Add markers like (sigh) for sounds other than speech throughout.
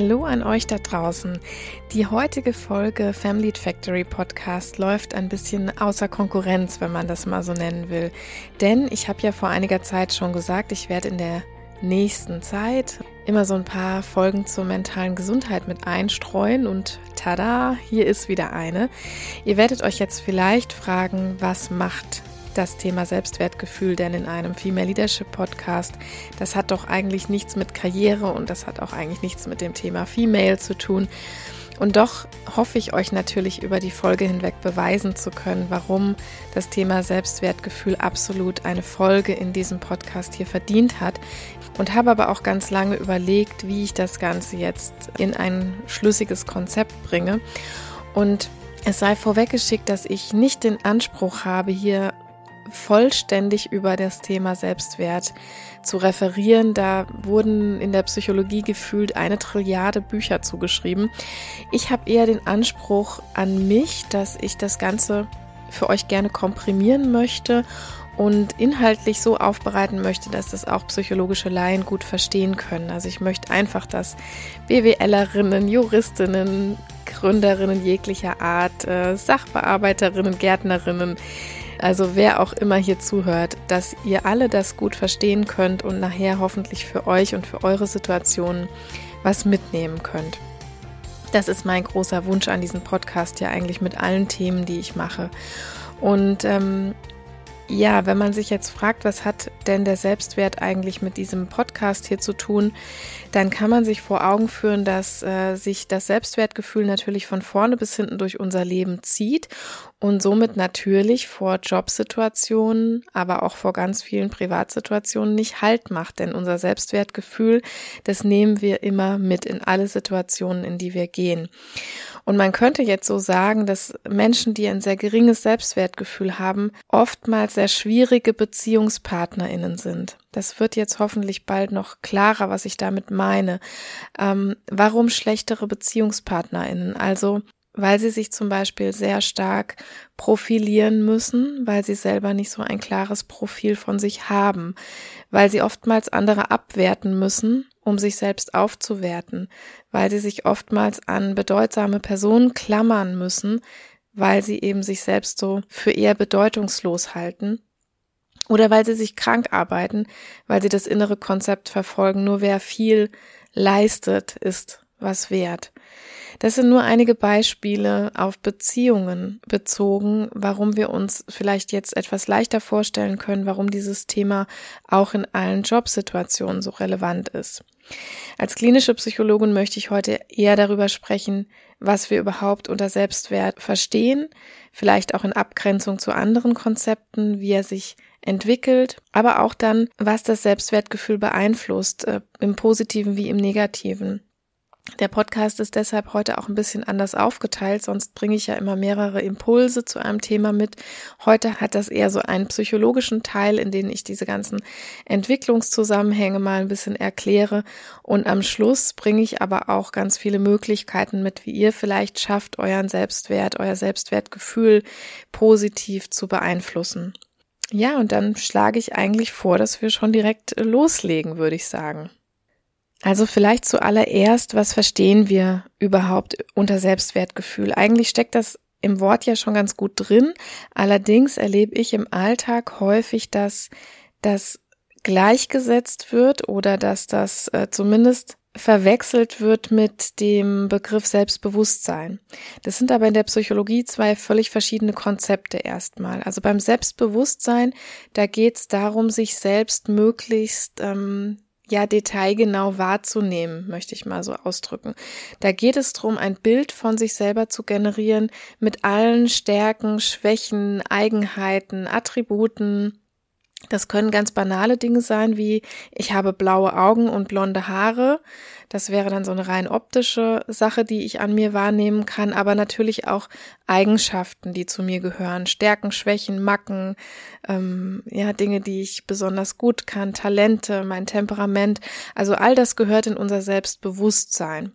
Hallo an euch da draußen. Die heutige Folge Family Factory Podcast läuft ein bisschen außer Konkurrenz, wenn man das mal so nennen will. Denn ich habe ja vor einiger Zeit schon gesagt, ich werde in der nächsten Zeit immer so ein paar Folgen zur mentalen Gesundheit mit einstreuen und tada, hier ist wieder eine. Ihr werdet euch jetzt vielleicht fragen, was macht das Thema Selbstwertgefühl denn in einem Female Leadership Podcast? Das hat doch eigentlich nichts mit Karriere und das hat auch eigentlich nichts mit dem Thema Female zu tun. Und doch hoffe ich euch natürlich über die Folge hinweg beweisen zu können, warum das Thema Selbstwertgefühl absolut eine Folge in diesem Podcast hier verdient hat. Und habe aber auch ganz lange überlegt, wie ich das Ganze jetzt in ein schlüssiges Konzept bringe. Und es sei vorweggeschickt, dass ich nicht den Anspruch habe, hier vollständig über das Thema Selbstwert zu referieren. Da wurden in der Psychologie gefühlt eine Trilliarde Bücher zugeschrieben. Ich habe eher den Anspruch an mich, dass ich das Ganze für euch gerne komprimieren möchte und inhaltlich so aufbereiten möchte, dass das auch psychologische Laien gut verstehen können. Also ich möchte einfach, dass BWLerinnen, Juristinnen, Gründerinnen jeglicher Art, äh, Sachbearbeiterinnen, Gärtnerinnen, also wer auch immer hier zuhört, dass ihr alle das gut verstehen könnt und nachher hoffentlich für euch und für eure Situation was mitnehmen könnt. Das ist mein großer Wunsch an diesem Podcast ja eigentlich mit allen Themen, die ich mache. Und ähm, ja, wenn man sich jetzt fragt, was hat denn der Selbstwert eigentlich mit diesem Podcast hier zu tun, dann kann man sich vor Augen führen, dass äh, sich das Selbstwertgefühl natürlich von vorne bis hinten durch unser Leben zieht und somit natürlich vor Jobsituationen, aber auch vor ganz vielen Privatsituationen nicht Halt macht. Denn unser Selbstwertgefühl, das nehmen wir immer mit in alle Situationen, in die wir gehen. Und man könnte jetzt so sagen, dass Menschen, die ein sehr geringes Selbstwertgefühl haben, oftmals sehr schwierige Beziehungspartnerinnen sind. Das wird jetzt hoffentlich bald noch klarer, was ich damit meine. Ähm, warum schlechtere Beziehungspartnerinnen? Also weil sie sich zum Beispiel sehr stark profilieren müssen, weil sie selber nicht so ein klares Profil von sich haben, weil sie oftmals andere abwerten müssen, um sich selbst aufzuwerten, weil sie sich oftmals an bedeutsame Personen klammern müssen, weil sie eben sich selbst so für eher bedeutungslos halten. Oder weil sie sich krank arbeiten, weil sie das innere Konzept verfolgen, nur wer viel leistet, ist was wert. Das sind nur einige Beispiele auf Beziehungen bezogen, warum wir uns vielleicht jetzt etwas leichter vorstellen können, warum dieses Thema auch in allen Jobsituationen so relevant ist. Als klinische Psychologin möchte ich heute eher darüber sprechen, was wir überhaupt unter Selbstwert verstehen, vielleicht auch in Abgrenzung zu anderen Konzepten, wie er sich entwickelt, aber auch dann, was das Selbstwertgefühl beeinflusst, äh, im positiven wie im negativen. Der Podcast ist deshalb heute auch ein bisschen anders aufgeteilt, sonst bringe ich ja immer mehrere Impulse zu einem Thema mit. Heute hat das eher so einen psychologischen Teil, in dem ich diese ganzen Entwicklungszusammenhänge mal ein bisschen erkläre. Und am Schluss bringe ich aber auch ganz viele Möglichkeiten mit, wie ihr vielleicht schafft, euren Selbstwert, euer Selbstwertgefühl positiv zu beeinflussen. Ja, und dann schlage ich eigentlich vor, dass wir schon direkt loslegen, würde ich sagen. Also vielleicht zuallererst, was verstehen wir überhaupt unter Selbstwertgefühl? Eigentlich steckt das im Wort ja schon ganz gut drin. Allerdings erlebe ich im Alltag häufig, dass das gleichgesetzt wird oder dass das äh, zumindest verwechselt wird mit dem Begriff Selbstbewusstsein. Das sind aber in der Psychologie zwei völlig verschiedene Konzepte erstmal. Also beim Selbstbewusstsein, da geht es darum, sich selbst möglichst ähm, ja detailgenau wahrzunehmen, möchte ich mal so ausdrücken. Da geht es darum, ein Bild von sich selber zu generieren mit allen Stärken, Schwächen, Eigenheiten, Attributen, Das können ganz banale Dinge sein, wie ich habe blaue Augen und blonde Haare. Das wäre dann so eine rein optische Sache, die ich an mir wahrnehmen kann, aber natürlich auch Eigenschaften, die zu mir gehören, Stärken, Schwächen, Macken, ähm, ja, Dinge, die ich besonders gut kann, Talente, mein Temperament. Also all das gehört in unser Selbstbewusstsein.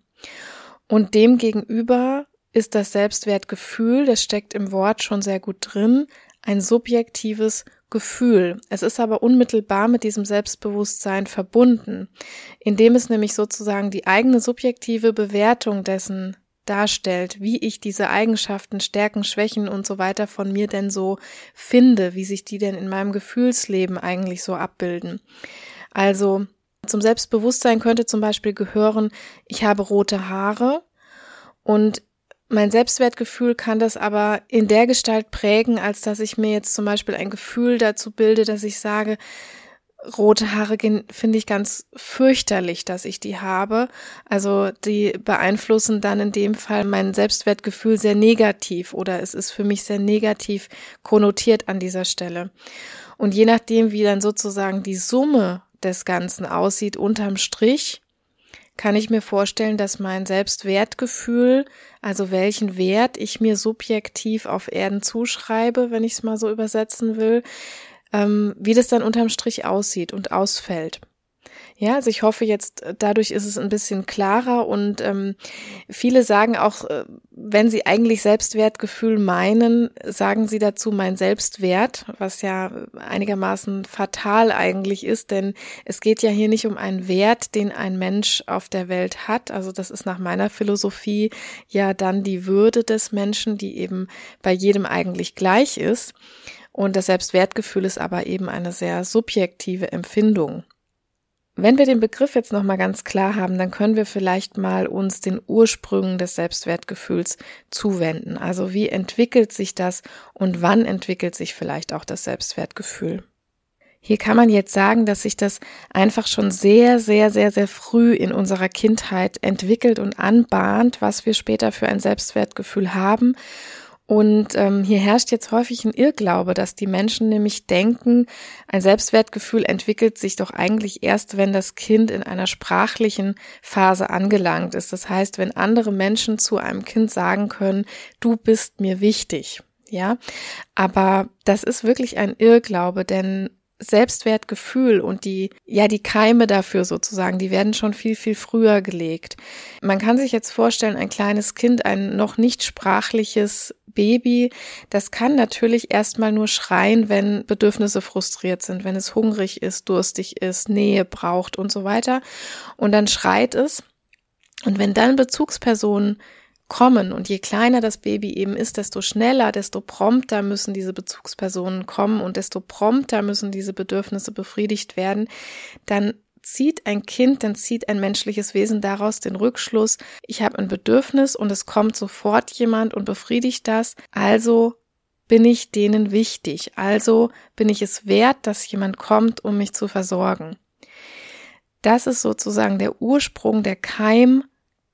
Und dem gegenüber ist das Selbstwertgefühl, das steckt im Wort schon sehr gut drin, ein subjektives Gefühl. Es ist aber unmittelbar mit diesem Selbstbewusstsein verbunden, indem es nämlich sozusagen die eigene subjektive Bewertung dessen darstellt, wie ich diese Eigenschaften, Stärken, Schwächen und so weiter von mir denn so finde, wie sich die denn in meinem Gefühlsleben eigentlich so abbilden. Also zum Selbstbewusstsein könnte zum Beispiel gehören, ich habe rote Haare und mein Selbstwertgefühl kann das aber in der Gestalt prägen, als dass ich mir jetzt zum Beispiel ein Gefühl dazu bilde, dass ich sage, rote Haare finde ich ganz fürchterlich, dass ich die habe. Also die beeinflussen dann in dem Fall mein Selbstwertgefühl sehr negativ oder es ist für mich sehr negativ konnotiert an dieser Stelle. Und je nachdem, wie dann sozusagen die Summe des Ganzen aussieht unterm Strich, kann ich mir vorstellen, dass mein Selbstwertgefühl, also welchen Wert ich mir subjektiv auf Erden zuschreibe, wenn ich es mal so übersetzen will, ähm, wie das dann unterm Strich aussieht und ausfällt. Ja, also ich hoffe jetzt, äh, dadurch ist es ein bisschen klarer und ähm, viele sagen auch, äh, wenn sie eigentlich Selbstwertgefühl meinen, sagen sie dazu mein Selbstwert, was ja einigermaßen fatal eigentlich ist, denn es geht ja hier nicht um einen Wert, den ein Mensch auf der Welt hat. Also das ist nach meiner Philosophie ja dann die Würde des Menschen, die eben bei jedem eigentlich gleich ist. Und das Selbstwertgefühl ist aber eben eine sehr subjektive Empfindung. Wenn wir den Begriff jetzt nochmal ganz klar haben, dann können wir vielleicht mal uns den Ursprüngen des Selbstwertgefühls zuwenden. Also wie entwickelt sich das und wann entwickelt sich vielleicht auch das Selbstwertgefühl? Hier kann man jetzt sagen, dass sich das einfach schon sehr, sehr, sehr, sehr früh in unserer Kindheit entwickelt und anbahnt, was wir später für ein Selbstwertgefühl haben und ähm, hier herrscht jetzt häufig ein Irrglaube, dass die Menschen nämlich denken, ein Selbstwertgefühl entwickelt sich doch eigentlich erst, wenn das Kind in einer sprachlichen Phase angelangt ist. Das heißt, wenn andere Menschen zu einem Kind sagen können, du bist mir wichtig. Ja, aber das ist wirklich ein Irrglaube, denn Selbstwertgefühl und die, ja, die Keime dafür sozusagen, die werden schon viel, viel früher gelegt. Man kann sich jetzt vorstellen, ein kleines Kind, ein noch nicht sprachliches Baby, das kann natürlich erstmal nur schreien, wenn Bedürfnisse frustriert sind, wenn es hungrig ist, durstig ist, Nähe braucht und so weiter. Und dann schreit es. Und wenn dann Bezugspersonen kommen. Und je kleiner das Baby eben ist, desto schneller, desto prompter müssen diese Bezugspersonen kommen und desto prompter müssen diese Bedürfnisse befriedigt werden. Dann zieht ein Kind, dann zieht ein menschliches Wesen daraus den Rückschluss, ich habe ein Bedürfnis und es kommt sofort jemand und befriedigt das, also bin ich denen wichtig, also bin ich es wert, dass jemand kommt, um mich zu versorgen. Das ist sozusagen der Ursprung, der Keim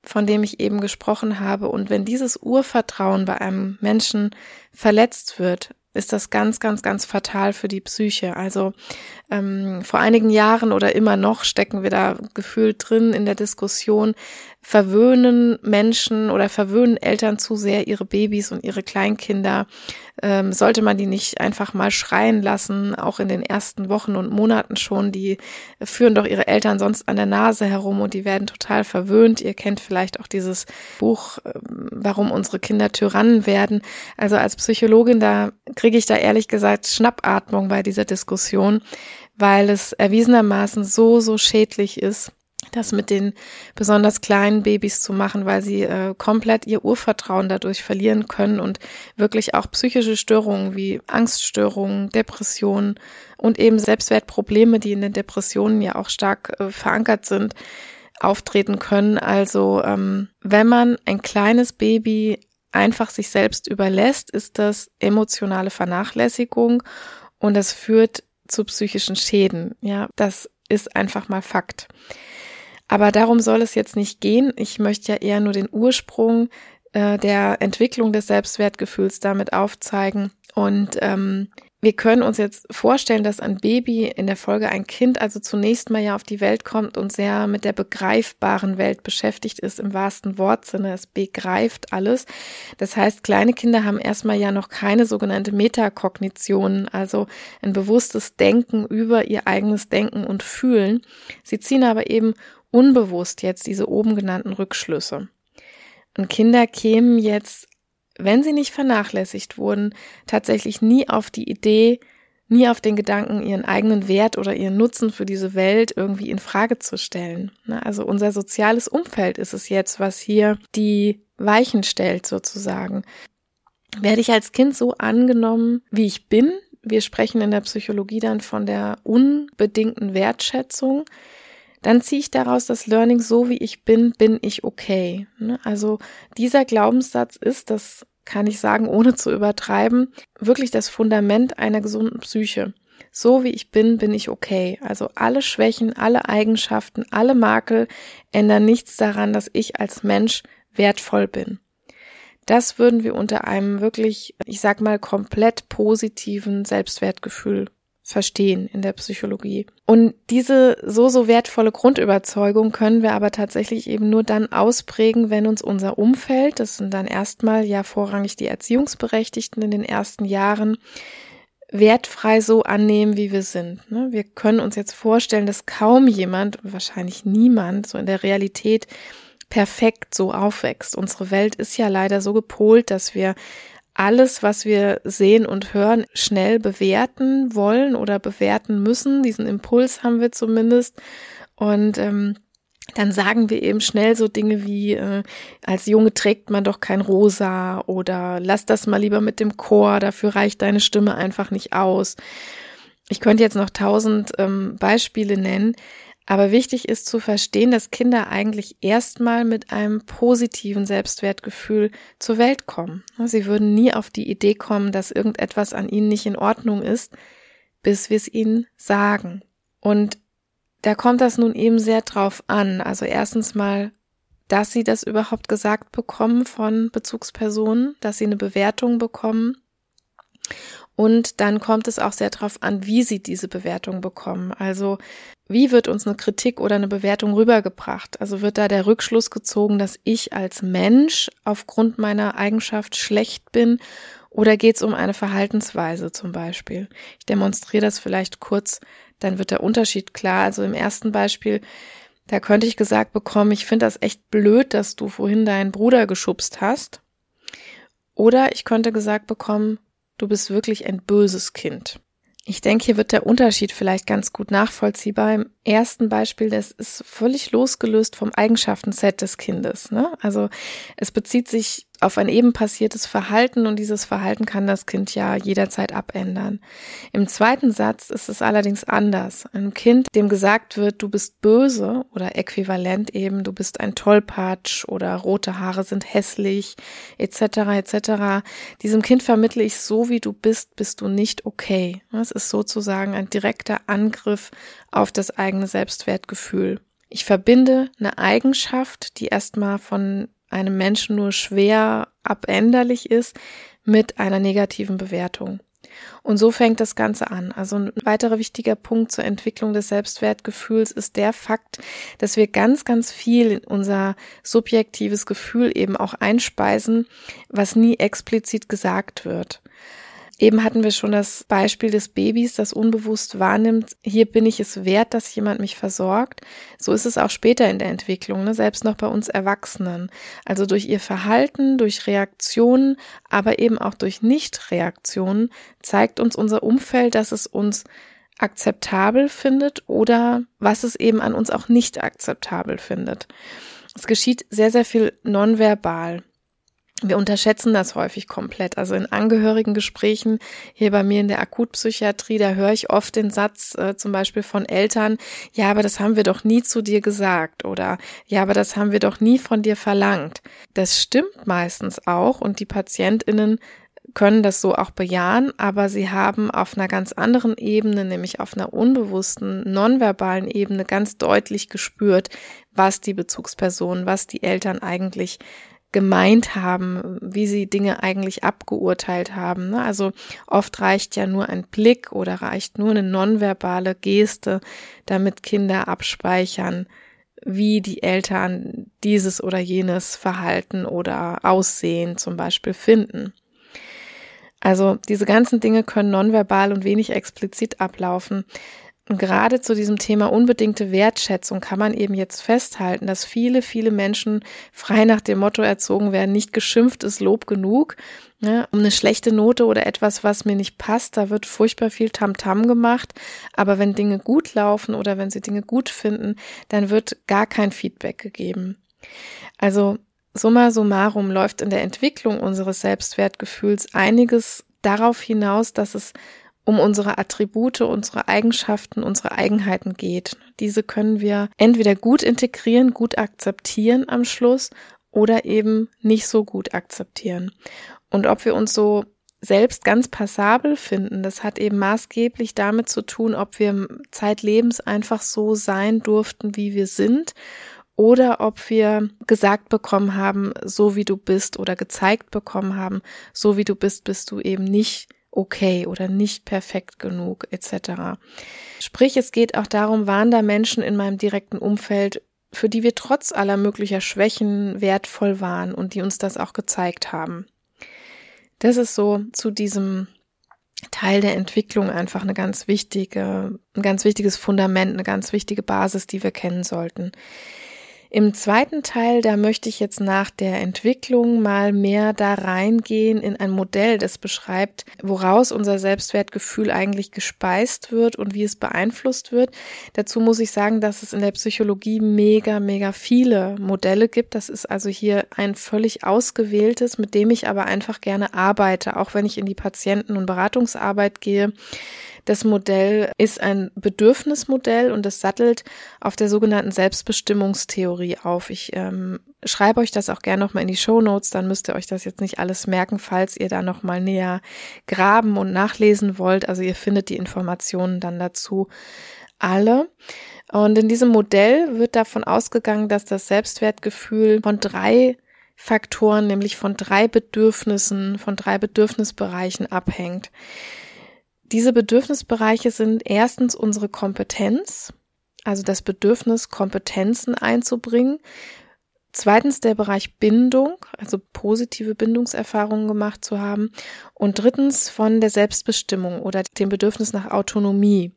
von dem ich eben gesprochen habe. Und wenn dieses Urvertrauen bei einem Menschen verletzt wird, ist das ganz, ganz, ganz fatal für die Psyche. Also ähm, vor einigen Jahren oder immer noch stecken wir da gefühlt drin in der Diskussion, verwöhnen Menschen oder verwöhnen Eltern zu sehr ihre Babys und ihre Kleinkinder. Ähm, sollte man die nicht einfach mal schreien lassen, auch in den ersten Wochen und Monaten schon? Die führen doch ihre Eltern sonst an der Nase herum und die werden total verwöhnt. Ihr kennt vielleicht auch dieses Buch, ähm, warum unsere Kinder Tyrannen werden. Also als Psychologin, da kriege ich da ehrlich gesagt Schnappatmung bei dieser Diskussion, weil es erwiesenermaßen so, so schädlich ist das mit den besonders kleinen Babys zu machen, weil sie äh, komplett ihr Urvertrauen dadurch verlieren können und wirklich auch psychische Störungen wie Angststörungen, Depressionen und eben Selbstwertprobleme, die in den Depressionen ja auch stark äh, verankert sind, auftreten können. Also ähm, wenn man ein kleines Baby einfach sich selbst überlässt, ist das emotionale Vernachlässigung und das führt zu psychischen Schäden. Ja, das ist einfach mal Fakt. Aber darum soll es jetzt nicht gehen. Ich möchte ja eher nur den Ursprung äh, der Entwicklung des Selbstwertgefühls damit aufzeigen. Und ähm, wir können uns jetzt vorstellen, dass ein Baby in der Folge ein Kind also zunächst mal ja auf die Welt kommt und sehr mit der begreifbaren Welt beschäftigt ist im wahrsten Wortsinne. Es begreift alles. Das heißt, kleine Kinder haben erstmal ja noch keine sogenannte Metakognition, also ein bewusstes Denken über ihr eigenes Denken und Fühlen. Sie ziehen aber eben unbewusst jetzt diese oben genannten Rückschlüsse. Und Kinder kämen jetzt wenn sie nicht vernachlässigt wurden, tatsächlich nie auf die Idee, nie auf den Gedanken, ihren eigenen Wert oder ihren Nutzen für diese Welt irgendwie in Frage zu stellen. Ne, also unser soziales Umfeld ist es jetzt, was hier die Weichen stellt sozusagen. Werde ich als Kind so angenommen, wie ich bin? Wir sprechen in der Psychologie dann von der unbedingten Wertschätzung dann ziehe ich daraus das Learning, so wie ich bin, bin ich okay. Ne, also dieser Glaubenssatz ist, das kann ich sagen, ohne zu übertreiben, wirklich das Fundament einer gesunden Psyche. So wie ich bin, bin ich okay. Also alle Schwächen, alle Eigenschaften, alle Makel ändern nichts daran, dass ich als Mensch wertvoll bin. Das würden wir unter einem wirklich, ich sag mal, komplett positiven Selbstwertgefühl verstehen in der Psychologie. Und diese so, so wertvolle Grundüberzeugung können wir aber tatsächlich eben nur dann ausprägen, wenn uns unser Umfeld, das sind dann erstmal ja vorrangig die Erziehungsberechtigten in den ersten Jahren, wertfrei so annehmen, wie wir sind. Ne? Wir können uns jetzt vorstellen, dass kaum jemand, wahrscheinlich niemand, so in der Realität perfekt so aufwächst. Unsere Welt ist ja leider so gepolt, dass wir alles, was wir sehen und hören, schnell bewerten wollen oder bewerten müssen. Diesen Impuls haben wir zumindest. Und ähm, dann sagen wir eben schnell so Dinge wie, äh, als Junge trägt man doch kein Rosa oder lass das mal lieber mit dem Chor, dafür reicht deine Stimme einfach nicht aus. Ich könnte jetzt noch tausend ähm, Beispiele nennen, aber wichtig ist zu verstehen, dass Kinder eigentlich erstmal mit einem positiven Selbstwertgefühl zur Welt kommen. Sie würden nie auf die Idee kommen, dass irgendetwas an ihnen nicht in Ordnung ist, bis wir es ihnen sagen. Und da kommt das nun eben sehr drauf an. Also erstens mal, dass sie das überhaupt gesagt bekommen von Bezugspersonen, dass sie eine Bewertung bekommen und dann kommt es auch sehr darauf an, wie sie diese Bewertung bekommen. Also wie wird uns eine Kritik oder eine Bewertung rübergebracht? Also wird da der Rückschluss gezogen, dass ich als Mensch aufgrund meiner Eigenschaft schlecht bin? Oder geht es um eine Verhaltensweise zum Beispiel? Ich demonstriere das vielleicht kurz, dann wird der Unterschied klar. Also im ersten Beispiel, da könnte ich gesagt bekommen, ich finde das echt blöd, dass du vorhin deinen Bruder geschubst hast. Oder ich könnte gesagt bekommen, du bist wirklich ein böses Kind. Ich denke, hier wird der Unterschied vielleicht ganz gut nachvollziehbar. Ersten Beispiel, das ist völlig losgelöst vom Eigenschaftenset des Kindes. Ne? Also es bezieht sich auf ein eben passiertes Verhalten und dieses Verhalten kann das Kind ja jederzeit abändern. Im zweiten Satz ist es allerdings anders. Einem Kind, dem gesagt wird, du bist böse oder äquivalent eben, du bist ein Tollpatsch oder rote Haare sind hässlich etc. etc. Diesem Kind vermittle ich, so wie du bist, bist du nicht okay. Das ist sozusagen ein direkter Angriff auf das eigene Selbstwertgefühl. Ich verbinde eine Eigenschaft, die erstmal von einem Menschen nur schwer abänderlich ist, mit einer negativen Bewertung. Und so fängt das Ganze an. Also ein weiterer wichtiger Punkt zur Entwicklung des Selbstwertgefühls ist der Fakt, dass wir ganz, ganz viel in unser subjektives Gefühl eben auch einspeisen, was nie explizit gesagt wird. Eben hatten wir schon das Beispiel des Babys, das unbewusst wahrnimmt, hier bin ich es wert, dass jemand mich versorgt. So ist es auch später in der Entwicklung, ne? selbst noch bei uns Erwachsenen. Also durch ihr Verhalten, durch Reaktionen, aber eben auch durch Nichtreaktionen zeigt uns unser Umfeld, dass es uns akzeptabel findet oder was es eben an uns auch nicht akzeptabel findet. Es geschieht sehr, sehr viel nonverbal wir unterschätzen das häufig komplett. Also in Angehörigengesprächen hier bei mir in der Akutpsychiatrie, da höre ich oft den Satz äh, zum Beispiel von Eltern, ja, aber das haben wir doch nie zu dir gesagt oder ja, aber das haben wir doch nie von dir verlangt. Das stimmt meistens auch und die Patientinnen können das so auch bejahen, aber sie haben auf einer ganz anderen Ebene, nämlich auf einer unbewussten, nonverbalen Ebene ganz deutlich gespürt, was die Bezugspersonen, was die Eltern eigentlich gemeint haben, wie sie Dinge eigentlich abgeurteilt haben. Ne? Also oft reicht ja nur ein Blick oder reicht nur eine nonverbale Geste, damit Kinder abspeichern, wie die Eltern dieses oder jenes Verhalten oder Aussehen zum Beispiel finden. Also diese ganzen Dinge können nonverbal und wenig explizit ablaufen. Und gerade zu diesem Thema unbedingte Wertschätzung kann man eben jetzt festhalten, dass viele, viele Menschen frei nach dem Motto erzogen werden, nicht geschimpft ist Lob genug. Ne? Um eine schlechte Note oder etwas, was mir nicht passt, da wird furchtbar viel Tamtam -Tam gemacht. Aber wenn Dinge gut laufen oder wenn sie Dinge gut finden, dann wird gar kein Feedback gegeben. Also summa summarum läuft in der Entwicklung unseres Selbstwertgefühls einiges darauf hinaus, dass es um unsere Attribute, unsere Eigenschaften, unsere Eigenheiten geht. Diese können wir entweder gut integrieren, gut akzeptieren am Schluss oder eben nicht so gut akzeptieren. Und ob wir uns so selbst ganz passabel finden, das hat eben maßgeblich damit zu tun, ob wir zeitlebens einfach so sein durften, wie wir sind oder ob wir gesagt bekommen haben, so wie du bist oder gezeigt bekommen haben, so wie du bist, bist du eben nicht okay oder nicht perfekt genug etc. Sprich, es geht auch darum, waren da Menschen in meinem direkten Umfeld, für die wir trotz aller möglicher Schwächen wertvoll waren und die uns das auch gezeigt haben. Das ist so zu diesem Teil der Entwicklung einfach eine ganz wichtige, ein ganz wichtiges Fundament, eine ganz wichtige Basis, die wir kennen sollten. Im zweiten Teil, da möchte ich jetzt nach der Entwicklung mal mehr da reingehen in ein Modell, das beschreibt, woraus unser Selbstwertgefühl eigentlich gespeist wird und wie es beeinflusst wird. Dazu muss ich sagen, dass es in der Psychologie mega, mega viele Modelle gibt. Das ist also hier ein völlig ausgewähltes, mit dem ich aber einfach gerne arbeite, auch wenn ich in die Patienten- und Beratungsarbeit gehe das Modell ist ein Bedürfnismodell und es sattelt auf der sogenannten Selbstbestimmungstheorie auf. Ich ähm, schreibe euch das auch gerne nochmal in die Show Notes, dann müsst ihr euch das jetzt nicht alles merken, falls ihr da nochmal näher graben und nachlesen wollt. Also ihr findet die Informationen dann dazu alle. Und in diesem Modell wird davon ausgegangen, dass das Selbstwertgefühl von drei Faktoren, nämlich von drei Bedürfnissen, von drei Bedürfnisbereichen abhängt. Diese Bedürfnisbereiche sind erstens unsere Kompetenz, also das Bedürfnis, Kompetenzen einzubringen. Zweitens der Bereich Bindung, also positive Bindungserfahrungen gemacht zu haben. Und drittens von der Selbstbestimmung oder dem Bedürfnis nach Autonomie.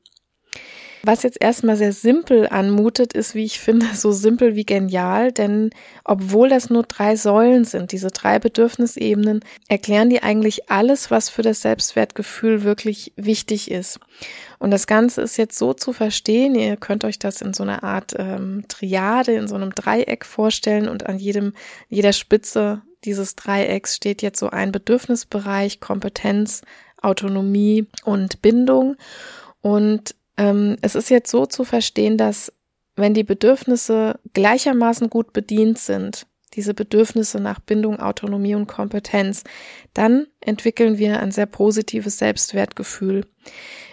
Was jetzt erstmal sehr simpel anmutet, ist, wie ich finde, so simpel wie genial, denn obwohl das nur drei Säulen sind, diese drei Bedürfnisebenen, erklären die eigentlich alles, was für das Selbstwertgefühl wirklich wichtig ist. Und das Ganze ist jetzt so zu verstehen, ihr könnt euch das in so einer Art ähm, Triade, in so einem Dreieck vorstellen und an jedem, jeder Spitze dieses Dreiecks steht jetzt so ein Bedürfnisbereich, Kompetenz, Autonomie und Bindung. Und ähm, es ist jetzt so zu verstehen, dass wenn die Bedürfnisse gleichermaßen gut bedient sind, diese Bedürfnisse nach Bindung, Autonomie und Kompetenz, dann entwickeln wir ein sehr positives Selbstwertgefühl.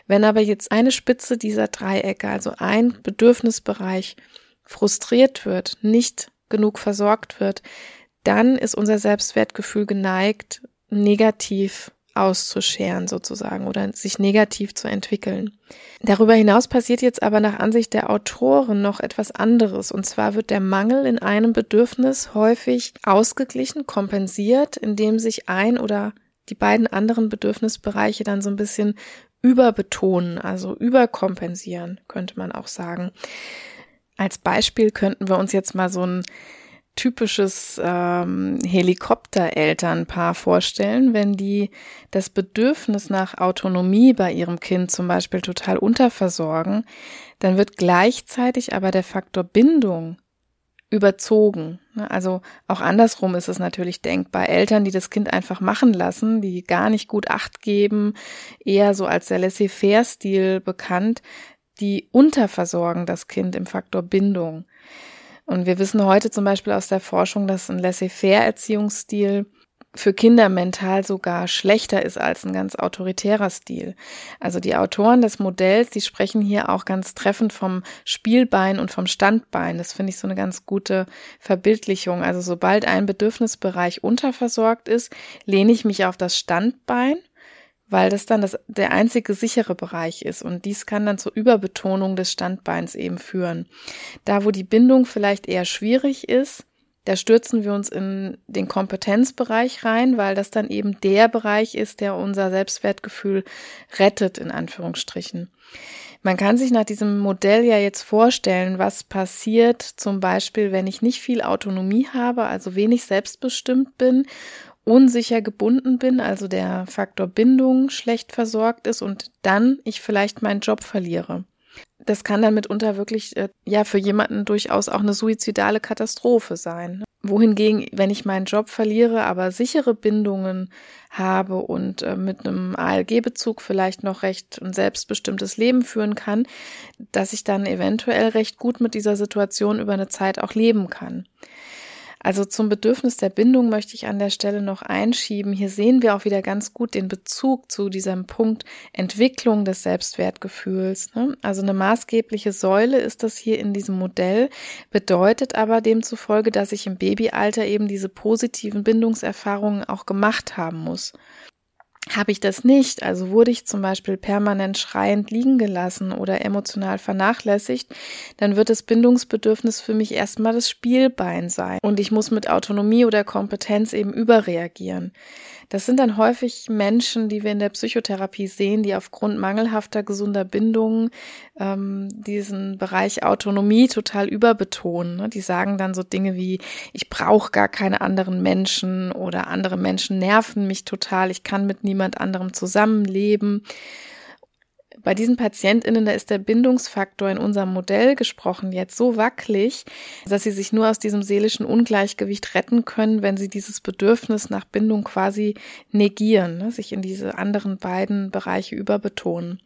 Wenn aber jetzt eine Spitze dieser Dreiecke, also ein Bedürfnisbereich, frustriert wird, nicht genug versorgt wird, dann ist unser Selbstwertgefühl geneigt, negativ auszuscheren sozusagen oder sich negativ zu entwickeln. Darüber hinaus passiert jetzt aber nach Ansicht der Autoren noch etwas anderes. Und zwar wird der Mangel in einem Bedürfnis häufig ausgeglichen, kompensiert, indem sich ein oder die beiden anderen Bedürfnisbereiche dann so ein bisschen überbetonen, also überkompensieren, könnte man auch sagen. Als Beispiel könnten wir uns jetzt mal so ein typisches ähm, Helikopterelternpaar vorstellen, wenn die das Bedürfnis nach Autonomie bei ihrem Kind zum Beispiel total unterversorgen, dann wird gleichzeitig aber der Faktor Bindung überzogen. Ne? Also auch andersrum ist es natürlich denkbar. Eltern, die das Kind einfach machen lassen, die gar nicht gut Acht geben, eher so als der Laissez-faire-Stil bekannt, die unterversorgen das Kind im Faktor Bindung. Und wir wissen heute zum Beispiel aus der Forschung, dass ein Laissez-faire-Erziehungsstil für Kinder mental sogar schlechter ist als ein ganz autoritärer Stil. Also die Autoren des Modells, die sprechen hier auch ganz treffend vom Spielbein und vom Standbein. Das finde ich so eine ganz gute Verbildlichung. Also sobald ein Bedürfnisbereich unterversorgt ist, lehne ich mich auf das Standbein weil das dann das, der einzige sichere Bereich ist und dies kann dann zur Überbetonung des Standbeins eben führen. Da, wo die Bindung vielleicht eher schwierig ist, da stürzen wir uns in den Kompetenzbereich rein, weil das dann eben der Bereich ist, der unser Selbstwertgefühl rettet, in Anführungsstrichen. Man kann sich nach diesem Modell ja jetzt vorstellen, was passiert zum Beispiel, wenn ich nicht viel Autonomie habe, also wenig selbstbestimmt bin unsicher gebunden bin, also der Faktor Bindung schlecht versorgt ist und dann ich vielleicht meinen Job verliere. Das kann dann mitunter wirklich äh, ja für jemanden durchaus auch eine suizidale Katastrophe sein. Wohingegen, wenn ich meinen Job verliere, aber sichere Bindungen habe und äh, mit einem ALG-Bezug vielleicht noch recht ein selbstbestimmtes Leben führen kann, dass ich dann eventuell recht gut mit dieser Situation über eine Zeit auch leben kann. Also zum Bedürfnis der Bindung möchte ich an der Stelle noch einschieben. Hier sehen wir auch wieder ganz gut den Bezug zu diesem Punkt Entwicklung des Selbstwertgefühls. Ne? Also eine maßgebliche Säule ist das hier in diesem Modell, bedeutet aber demzufolge, dass ich im Babyalter eben diese positiven Bindungserfahrungen auch gemacht haben muss. Habe ich das nicht, also wurde ich zum Beispiel permanent schreiend liegen gelassen oder emotional vernachlässigt, dann wird das Bindungsbedürfnis für mich erstmal das Spielbein sein und ich muss mit Autonomie oder Kompetenz eben überreagieren. Das sind dann häufig Menschen, die wir in der Psychotherapie sehen, die aufgrund mangelhafter gesunder Bindungen ähm, diesen Bereich Autonomie total überbetonen. Ne? Die sagen dann so Dinge wie, ich brauche gar keine anderen Menschen oder andere Menschen nerven mich total, ich kann mit niemand anderem zusammenleben. Bei diesen PatientInnen, da ist der Bindungsfaktor in unserem Modell gesprochen jetzt so wackelig, dass sie sich nur aus diesem seelischen Ungleichgewicht retten können, wenn sie dieses Bedürfnis nach Bindung quasi negieren, ne, sich in diese anderen beiden Bereiche überbetonen.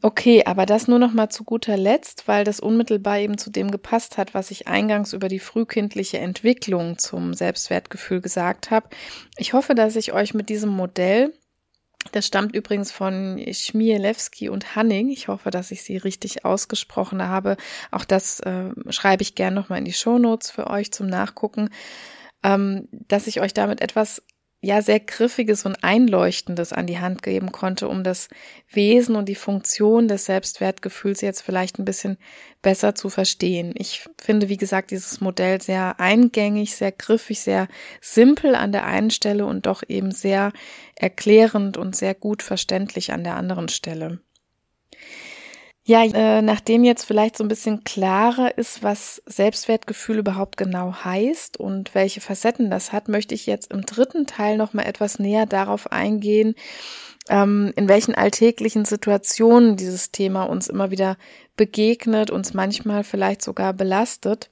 Okay, aber das nur noch mal zu guter Letzt, weil das unmittelbar eben zu dem gepasst hat, was ich eingangs über die frühkindliche Entwicklung zum Selbstwertgefühl gesagt habe. Ich hoffe, dass ich euch mit diesem Modell das stammt übrigens von Schmielewski und Hanning. Ich hoffe, dass ich sie richtig ausgesprochen habe. Auch das äh, schreibe ich gerne nochmal in die Show Notes für euch zum Nachgucken, ähm, dass ich euch damit etwas ja sehr griffiges und einleuchtendes an die Hand geben konnte, um das Wesen und die Funktion des Selbstwertgefühls jetzt vielleicht ein bisschen besser zu verstehen. Ich finde, wie gesagt, dieses Modell sehr eingängig, sehr griffig, sehr simpel an der einen Stelle und doch eben sehr erklärend und sehr gut verständlich an der anderen Stelle. Ja, äh, nachdem jetzt vielleicht so ein bisschen klarer ist, was Selbstwertgefühl überhaupt genau heißt und welche Facetten das hat, möchte ich jetzt im dritten Teil noch mal etwas näher darauf eingehen, ähm, in welchen alltäglichen Situationen dieses Thema uns immer wieder begegnet, uns manchmal vielleicht sogar belastet.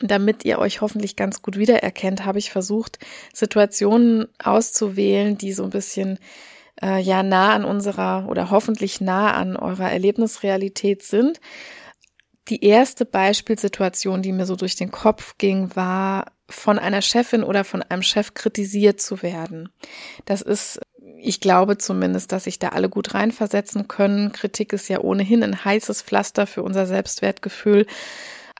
Damit ihr euch hoffentlich ganz gut wiedererkennt, habe ich versucht, Situationen auszuwählen, die so ein bisschen äh, ja nah an unserer oder hoffentlich nah an eurer Erlebnisrealität sind. Die erste Beispielsituation, die mir so durch den Kopf ging, war von einer Chefin oder von einem Chef kritisiert zu werden. Das ist, ich glaube zumindest, dass sich da alle gut reinversetzen können. Kritik ist ja ohnehin ein heißes Pflaster für unser Selbstwertgefühl.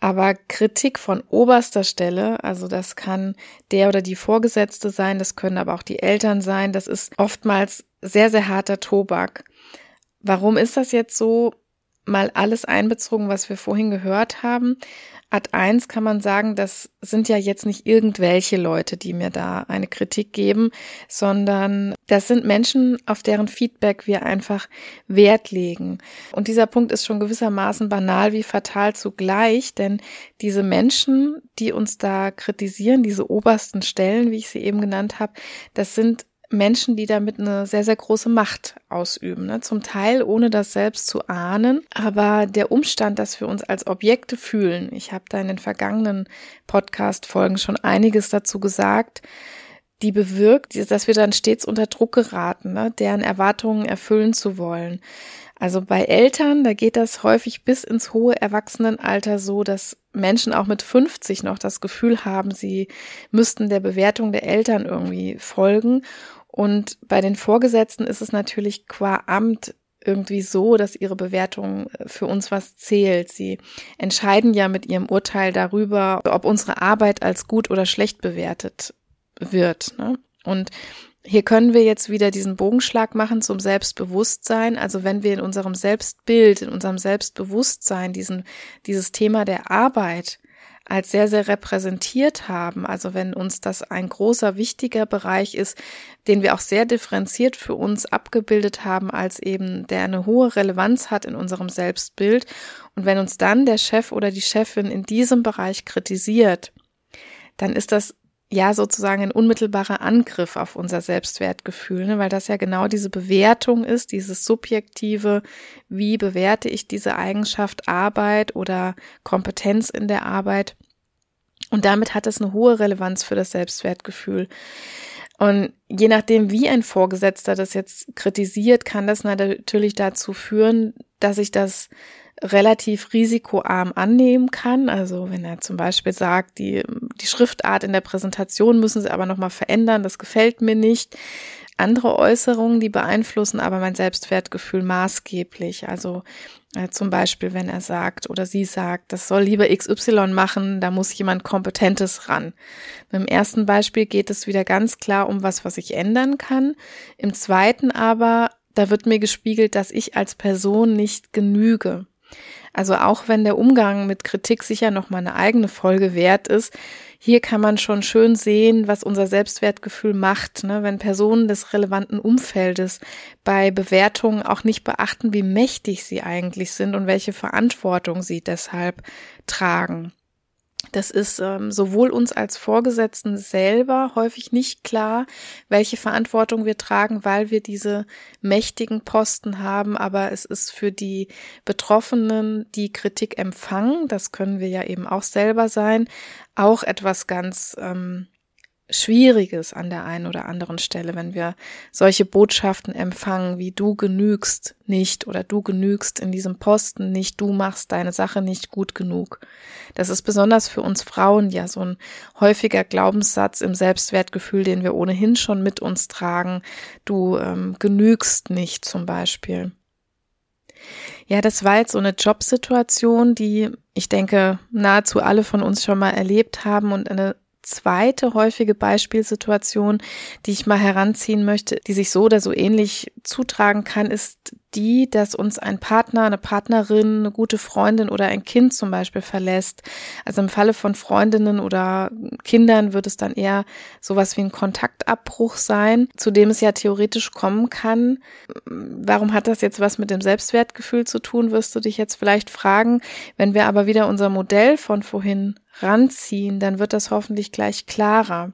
Aber Kritik von oberster Stelle, also das kann der oder die Vorgesetzte sein, das können aber auch die Eltern sein, das ist oftmals sehr, sehr harter Tobak. Warum ist das jetzt so? Mal alles einbezogen, was wir vorhin gehört haben. Ad 1 kann man sagen, das sind ja jetzt nicht irgendwelche Leute, die mir da eine Kritik geben, sondern das sind Menschen, auf deren Feedback wir einfach Wert legen. Und dieser Punkt ist schon gewissermaßen banal wie fatal zugleich, denn diese Menschen, die uns da kritisieren, diese obersten Stellen, wie ich sie eben genannt habe, das sind Menschen, die damit eine sehr, sehr große Macht ausüben. Ne? Zum Teil ohne das selbst zu ahnen. Aber der Umstand, dass wir uns als Objekte fühlen, ich habe da in den vergangenen Podcast-Folgen schon einiges dazu gesagt, die bewirkt, dass wir dann stets unter Druck geraten, ne? deren Erwartungen erfüllen zu wollen. Also bei Eltern, da geht das häufig bis ins hohe Erwachsenenalter so, dass Menschen auch mit 50 noch das Gefühl haben, sie müssten der Bewertung der Eltern irgendwie folgen. Und bei den Vorgesetzten ist es natürlich qua Amt irgendwie so, dass ihre Bewertung für uns was zählt. Sie entscheiden ja mit ihrem Urteil darüber, ob unsere Arbeit als gut oder schlecht bewertet wird. Ne? Und hier können wir jetzt wieder diesen Bogenschlag machen zum Selbstbewusstsein. Also wenn wir in unserem Selbstbild, in unserem Selbstbewusstsein diesen, dieses Thema der Arbeit als sehr, sehr repräsentiert haben. Also wenn uns das ein großer, wichtiger Bereich ist, den wir auch sehr differenziert für uns abgebildet haben, als eben der eine hohe Relevanz hat in unserem Selbstbild. Und wenn uns dann der Chef oder die Chefin in diesem Bereich kritisiert, dann ist das ja sozusagen ein unmittelbarer Angriff auf unser Selbstwertgefühl, ne? weil das ja genau diese Bewertung ist, dieses subjektive, wie bewerte ich diese Eigenschaft Arbeit oder Kompetenz in der Arbeit. Und damit hat es eine hohe Relevanz für das Selbstwertgefühl. Und je nachdem, wie ein Vorgesetzter das jetzt kritisiert, kann das natürlich dazu führen, dass ich das relativ risikoarm annehmen kann. Also wenn er zum Beispiel sagt, die, die Schriftart in der Präsentation müssen Sie aber nochmal verändern, das gefällt mir nicht. Andere Äußerungen, die beeinflussen aber mein Selbstwertgefühl maßgeblich. Also äh, zum Beispiel, wenn er sagt oder sie sagt, das soll lieber XY machen, da muss jemand Kompetentes ran. Beim ersten Beispiel geht es wieder ganz klar um was, was ich ändern kann. Im zweiten aber, da wird mir gespiegelt, dass ich als Person nicht genüge. Also auch wenn der Umgang mit Kritik sicher noch mal eine eigene Folge wert ist, hier kann man schon schön sehen, was unser Selbstwertgefühl macht, ne? wenn Personen des relevanten Umfeldes bei Bewertungen auch nicht beachten, wie mächtig sie eigentlich sind und welche Verantwortung sie deshalb tragen. Das ist ähm, sowohl uns als Vorgesetzten selber häufig nicht klar, welche Verantwortung wir tragen, weil wir diese mächtigen Posten haben, aber es ist für die Betroffenen, die Kritik empfangen, das können wir ja eben auch selber sein, auch etwas ganz ähm, Schwieriges an der einen oder anderen Stelle, wenn wir solche Botschaften empfangen, wie du genügst nicht oder du genügst in diesem Posten nicht, du machst deine Sache nicht gut genug. Das ist besonders für uns Frauen ja so ein häufiger Glaubenssatz im Selbstwertgefühl, den wir ohnehin schon mit uns tragen. Du ähm, genügst nicht zum Beispiel. Ja, das war jetzt so eine Jobsituation, die ich denke, nahezu alle von uns schon mal erlebt haben und eine zweite häufige Beispielsituation, die ich mal heranziehen möchte, die sich so oder so ähnlich zutragen kann, ist die, dass uns ein Partner, eine Partnerin, eine gute Freundin oder ein Kind zum Beispiel verlässt. Also im Falle von Freundinnen oder Kindern wird es dann eher sowas wie ein Kontaktabbruch sein, zu dem es ja theoretisch kommen kann. Warum hat das jetzt was mit dem Selbstwertgefühl zu tun, wirst du dich jetzt vielleicht fragen. Wenn wir aber wieder unser Modell von vorhin ranziehen, dann wird das hoffentlich gleich klarer.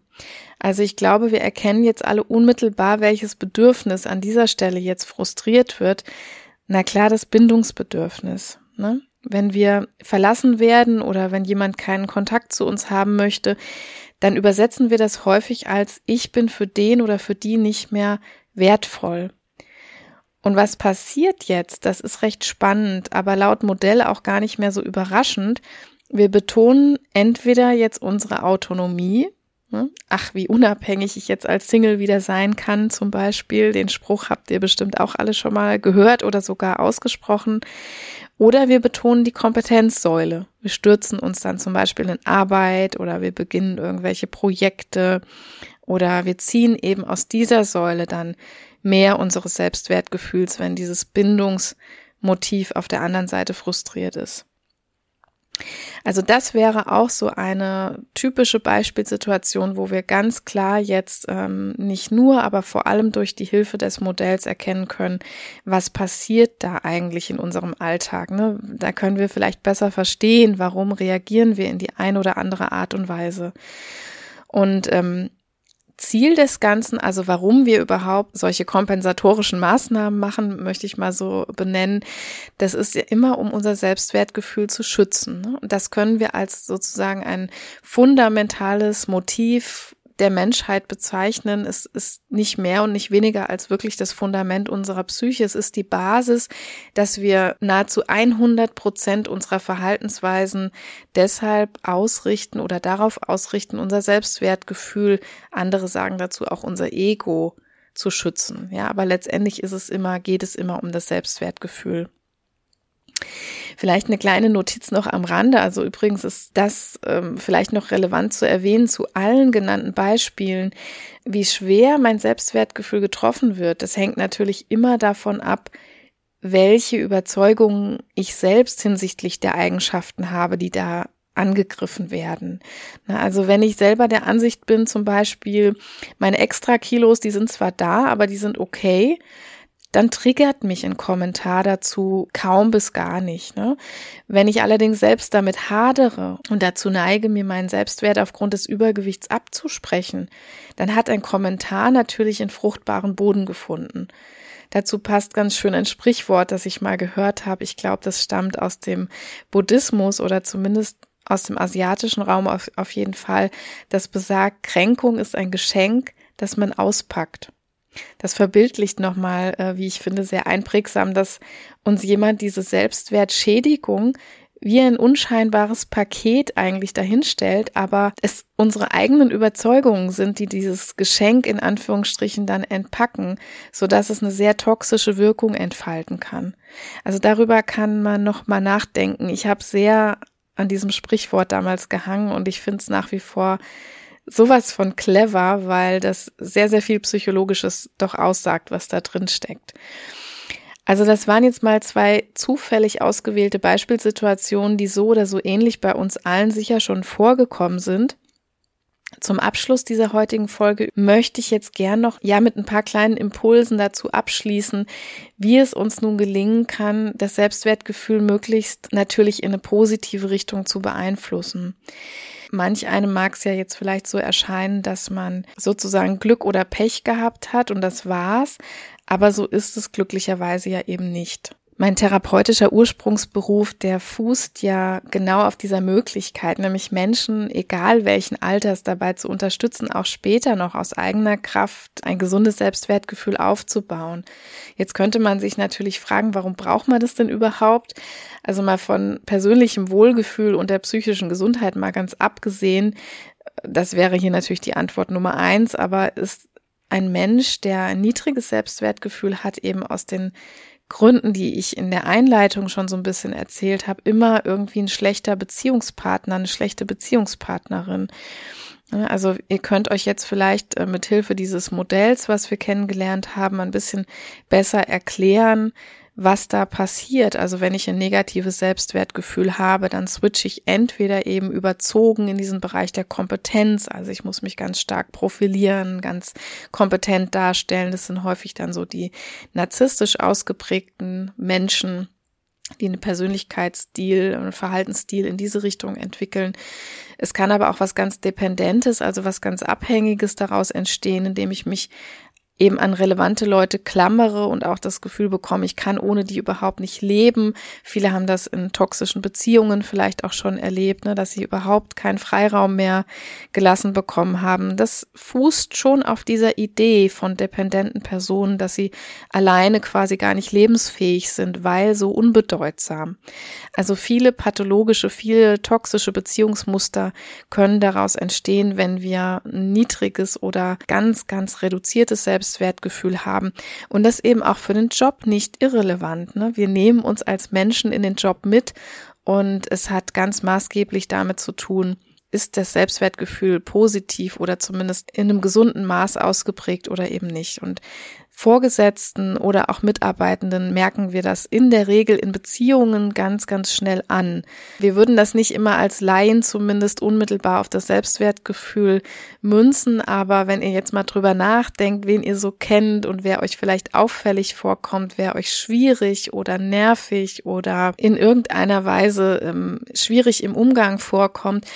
Also ich glaube, wir erkennen jetzt alle unmittelbar, welches Bedürfnis an dieser Stelle jetzt frustriert wird. Na klar, das Bindungsbedürfnis. Ne? Wenn wir verlassen werden oder wenn jemand keinen Kontakt zu uns haben möchte, dann übersetzen wir das häufig als ich bin für den oder für die nicht mehr wertvoll. Und was passiert jetzt? Das ist recht spannend, aber laut Modell auch gar nicht mehr so überraschend. Wir betonen entweder jetzt unsere Autonomie, ne? ach, wie unabhängig ich jetzt als Single wieder sein kann, zum Beispiel. Den Spruch habt ihr bestimmt auch alle schon mal gehört oder sogar ausgesprochen. Oder wir betonen die Kompetenzsäule. Wir stürzen uns dann zum Beispiel in Arbeit oder wir beginnen irgendwelche Projekte oder wir ziehen eben aus dieser Säule dann mehr unseres Selbstwertgefühls, wenn dieses Bindungsmotiv auf der anderen Seite frustriert ist. Also das wäre auch so eine typische Beispielsituation, wo wir ganz klar jetzt ähm, nicht nur, aber vor allem durch die Hilfe des Modells erkennen können, was passiert da eigentlich in unserem Alltag. Ne? Da können wir vielleicht besser verstehen, warum reagieren wir in die ein oder andere Art und Weise. Und ähm, Ziel des Ganzen, also warum wir überhaupt solche kompensatorischen Maßnahmen machen, möchte ich mal so benennen. Das ist ja immer, um unser Selbstwertgefühl zu schützen. Ne? Und das können wir als sozusagen ein fundamentales Motiv der Menschheit bezeichnen. Es ist nicht mehr und nicht weniger als wirklich das Fundament unserer Psyche. Es ist die Basis, dass wir nahezu 100 Prozent unserer Verhaltensweisen deshalb ausrichten oder darauf ausrichten, unser Selbstwertgefühl, andere sagen dazu auch unser Ego zu schützen. Ja, aber letztendlich ist es immer, geht es immer um das Selbstwertgefühl. Vielleicht eine kleine Notiz noch am Rande. Also übrigens ist das ähm, vielleicht noch relevant zu erwähnen zu allen genannten Beispielen. Wie schwer mein Selbstwertgefühl getroffen wird, das hängt natürlich immer davon ab, welche Überzeugungen ich selbst hinsichtlich der Eigenschaften habe, die da angegriffen werden. also wenn ich selber der Ansicht bin, zum Beispiel, meine Extra-Kilos, die sind zwar da, aber die sind okay, dann triggert mich ein Kommentar dazu kaum bis gar nicht. Ne? Wenn ich allerdings selbst damit hadere und dazu neige, mir meinen Selbstwert aufgrund des Übergewichts abzusprechen, dann hat ein Kommentar natürlich in fruchtbaren Boden gefunden. Dazu passt ganz schön ein Sprichwort, das ich mal gehört habe. Ich glaube, das stammt aus dem Buddhismus oder zumindest aus dem asiatischen Raum auf, auf jeden Fall. Das besagt, Kränkung ist ein Geschenk, das man auspackt. Das verbildlicht nochmal, äh, wie ich finde, sehr einprägsam, dass uns jemand diese Selbstwertschädigung wie ein unscheinbares Paket eigentlich dahinstellt, aber es unsere eigenen Überzeugungen sind, die dieses Geschenk in Anführungsstrichen dann entpacken, so dass es eine sehr toxische Wirkung entfalten kann. Also darüber kann man noch mal nachdenken. Ich habe sehr an diesem Sprichwort damals gehangen und ich finde es nach wie vor sowas von clever, weil das sehr, sehr viel Psychologisches doch aussagt, was da drin steckt. Also das waren jetzt mal zwei zufällig ausgewählte Beispielsituationen, die so oder so ähnlich bei uns allen sicher schon vorgekommen sind. Zum Abschluss dieser heutigen Folge möchte ich jetzt gern noch ja mit ein paar kleinen Impulsen dazu abschließen, wie es uns nun gelingen kann, das Selbstwertgefühl möglichst natürlich in eine positive Richtung zu beeinflussen. Manch einem mag es ja jetzt vielleicht so erscheinen, dass man sozusagen Glück oder Pech gehabt hat und das war's, aber so ist es glücklicherweise ja eben nicht. Mein therapeutischer Ursprungsberuf, der fußt ja genau auf dieser Möglichkeit, nämlich Menschen, egal welchen Alters, dabei zu unterstützen, auch später noch aus eigener Kraft ein gesundes Selbstwertgefühl aufzubauen. Jetzt könnte man sich natürlich fragen, warum braucht man das denn überhaupt? Also mal von persönlichem Wohlgefühl und der psychischen Gesundheit mal ganz abgesehen, das wäre hier natürlich die Antwort Nummer eins, aber ist ein Mensch, der ein niedriges Selbstwertgefühl hat, eben aus den Gründen, die ich in der Einleitung schon so ein bisschen erzählt habe, immer irgendwie ein schlechter Beziehungspartner, eine schlechte Beziehungspartnerin. Also ihr könnt euch jetzt vielleicht äh, mit Hilfe dieses Modells, was wir kennengelernt haben, ein bisschen besser erklären, was da passiert. Also wenn ich ein negatives Selbstwertgefühl habe, dann switche ich entweder eben überzogen in diesen Bereich der Kompetenz. Also ich muss mich ganz stark profilieren, ganz kompetent darstellen. Das sind häufig dann so die narzisstisch ausgeprägten Menschen, die einen Persönlichkeitsstil, einen Verhaltensstil in diese Richtung entwickeln. Es kann aber auch was ganz Dependentes, also was ganz Abhängiges daraus entstehen, indem ich mich eben an relevante Leute klammere und auch das Gefühl bekomme, ich kann ohne die überhaupt nicht leben. Viele haben das in toxischen Beziehungen vielleicht auch schon erlebt, ne, dass sie überhaupt keinen Freiraum mehr gelassen bekommen haben. Das fußt schon auf dieser Idee von dependenten Personen, dass sie alleine quasi gar nicht lebensfähig sind, weil so unbedeutsam. Also viele pathologische, viele toxische Beziehungsmuster können daraus entstehen, wenn wir niedriges oder ganz, ganz reduziertes Selbst Selbstwertgefühl haben. Und das eben auch für den Job nicht irrelevant. Ne? Wir nehmen uns als Menschen in den Job mit und es hat ganz maßgeblich damit zu tun, ist das Selbstwertgefühl positiv oder zumindest in einem gesunden Maß ausgeprägt oder eben nicht. Und Vorgesetzten oder auch Mitarbeitenden merken wir das in der Regel in Beziehungen ganz, ganz schnell an. Wir würden das nicht immer als Laien zumindest unmittelbar auf das Selbstwertgefühl münzen, aber wenn ihr jetzt mal drüber nachdenkt, wen ihr so kennt und wer euch vielleicht auffällig vorkommt, wer euch schwierig oder nervig oder in irgendeiner Weise ähm, schwierig im Umgang vorkommt,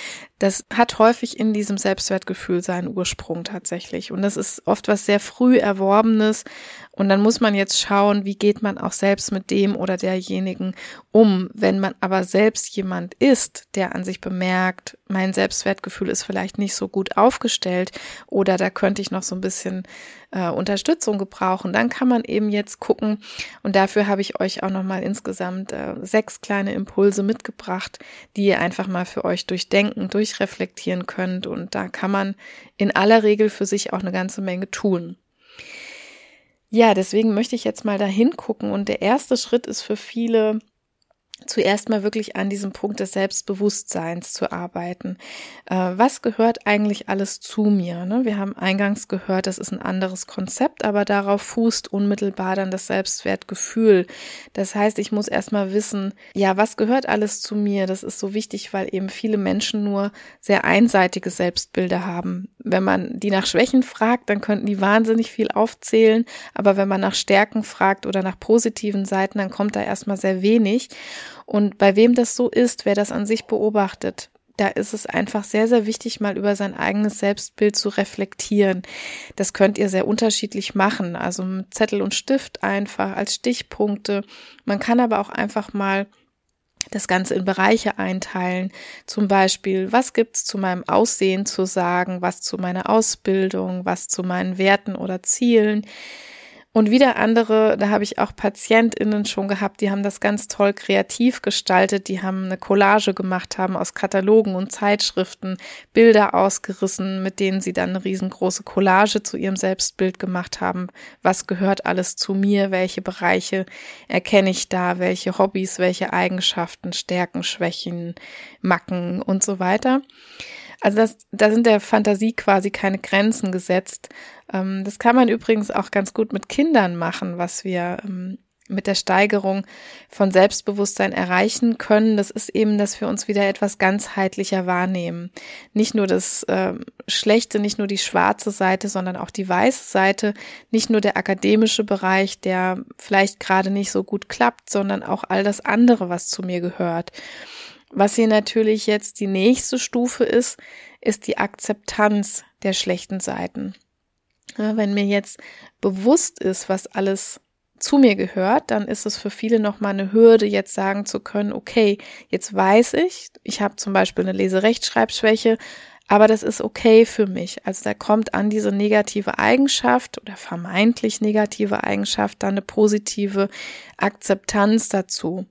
das hat häufig in diesem Selbstwertgefühl seinen Ursprung tatsächlich. Und das ist oft was sehr früh Erworbenes, Und dann muss man jetzt schauen, wie geht man auch selbst mit dem oder derjenigen um. Wenn man aber selbst jemand ist, der an sich bemerkt, mein Selbstwertgefühl ist vielleicht nicht so gut aufgestellt oder da könnte ich noch so ein bisschen äh, Unterstützung gebrauchen, dann kann man eben jetzt gucken. Und dafür habe ich euch auch nochmal insgesamt äh, sechs kleine Impulse mitgebracht, die ihr einfach mal für euch durchdenken, durchreflektieren könnt. Und da kann man in aller Regel für sich auch eine ganze Menge tun. Ja, deswegen möchte ich jetzt mal da hingucken. Und der erste Schritt ist für viele zuerst mal wirklich an diesem Punkt des Selbstbewusstseins zu arbeiten. Äh, was gehört eigentlich alles zu mir? Ne? Wir haben eingangs gehört, das ist ein anderes Konzept, aber darauf fußt unmittelbar dann das Selbstwertgefühl. Das heißt, ich muss erst mal wissen, ja, was gehört alles zu mir? Das ist so wichtig, weil eben viele Menschen nur sehr einseitige Selbstbilder haben. Wenn man die nach Schwächen fragt, dann könnten die wahnsinnig viel aufzählen, aber wenn man nach Stärken fragt oder nach positiven Seiten, dann kommt da erstmal sehr wenig. Und bei wem das so ist, wer das an sich beobachtet, da ist es einfach sehr, sehr wichtig, mal über sein eigenes Selbstbild zu reflektieren. Das könnt ihr sehr unterschiedlich machen. Also mit Zettel und Stift einfach als Stichpunkte. Man kann aber auch einfach mal das Ganze in Bereiche einteilen. Zum Beispiel, was gibt's zu meinem Aussehen zu sagen, was zu meiner Ausbildung, was zu meinen Werten oder Zielen. Und wieder andere, da habe ich auch PatientInnen schon gehabt, die haben das ganz toll kreativ gestaltet, die haben eine Collage gemacht, haben aus Katalogen und Zeitschriften Bilder ausgerissen, mit denen sie dann eine riesengroße Collage zu ihrem Selbstbild gemacht haben. Was gehört alles zu mir? Welche Bereiche erkenne ich da? Welche Hobbys, welche Eigenschaften, Stärken, Schwächen, Macken und so weiter. Also das, da sind der Fantasie quasi keine Grenzen gesetzt. Ähm, das kann man übrigens auch ganz gut mit Kindern machen, was wir ähm, mit der Steigerung von Selbstbewusstsein erreichen können, das ist eben, dass wir uns wieder etwas ganzheitlicher wahrnehmen. Nicht nur das äh, Schlechte, nicht nur die schwarze Seite, sondern auch die weiße Seite, nicht nur der akademische Bereich, der vielleicht gerade nicht so gut klappt, sondern auch all das andere, was zu mir gehört. Was hier natürlich jetzt die nächste Stufe ist, ist die Akzeptanz der schlechten Seiten. Ja, wenn mir jetzt bewusst ist, was alles zu mir gehört, dann ist es für viele nochmal eine Hürde, jetzt sagen zu können, okay, jetzt weiß ich, ich habe zum Beispiel eine Leserechtschreibschwäche, aber das ist okay für mich. Also da kommt an diese negative Eigenschaft oder vermeintlich negative Eigenschaft dann eine positive Akzeptanz dazu.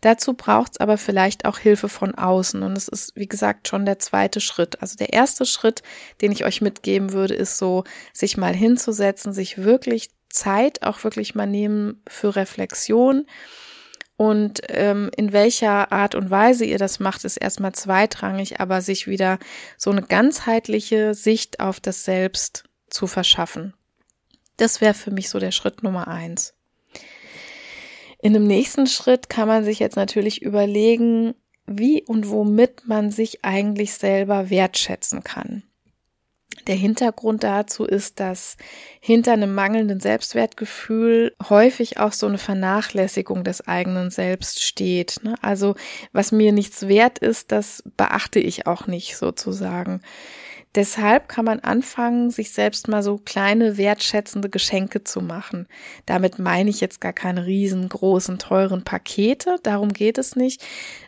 Dazu braucht es aber vielleicht auch Hilfe von außen. Und es ist, wie gesagt, schon der zweite Schritt. Also der erste Schritt, den ich euch mitgeben würde, ist so, sich mal hinzusetzen, sich wirklich Zeit auch wirklich mal nehmen für Reflexion. Und ähm, in welcher Art und Weise ihr das macht, ist erstmal zweitrangig, aber sich wieder so eine ganzheitliche Sicht auf das Selbst zu verschaffen. Das wäre für mich so der Schritt Nummer eins. In dem nächsten Schritt kann man sich jetzt natürlich überlegen, wie und womit man sich eigentlich selber wertschätzen kann. Der Hintergrund dazu ist, dass hinter einem mangelnden Selbstwertgefühl häufig auch so eine Vernachlässigung des eigenen Selbst steht. Ne? Also was mir nichts wert ist, das beachte ich auch nicht sozusagen. Deshalb kann man anfangen, sich selbst mal so kleine wertschätzende Geschenke zu machen. Damit meine ich jetzt gar keine riesengroßen, teuren Pakete, darum geht es nicht,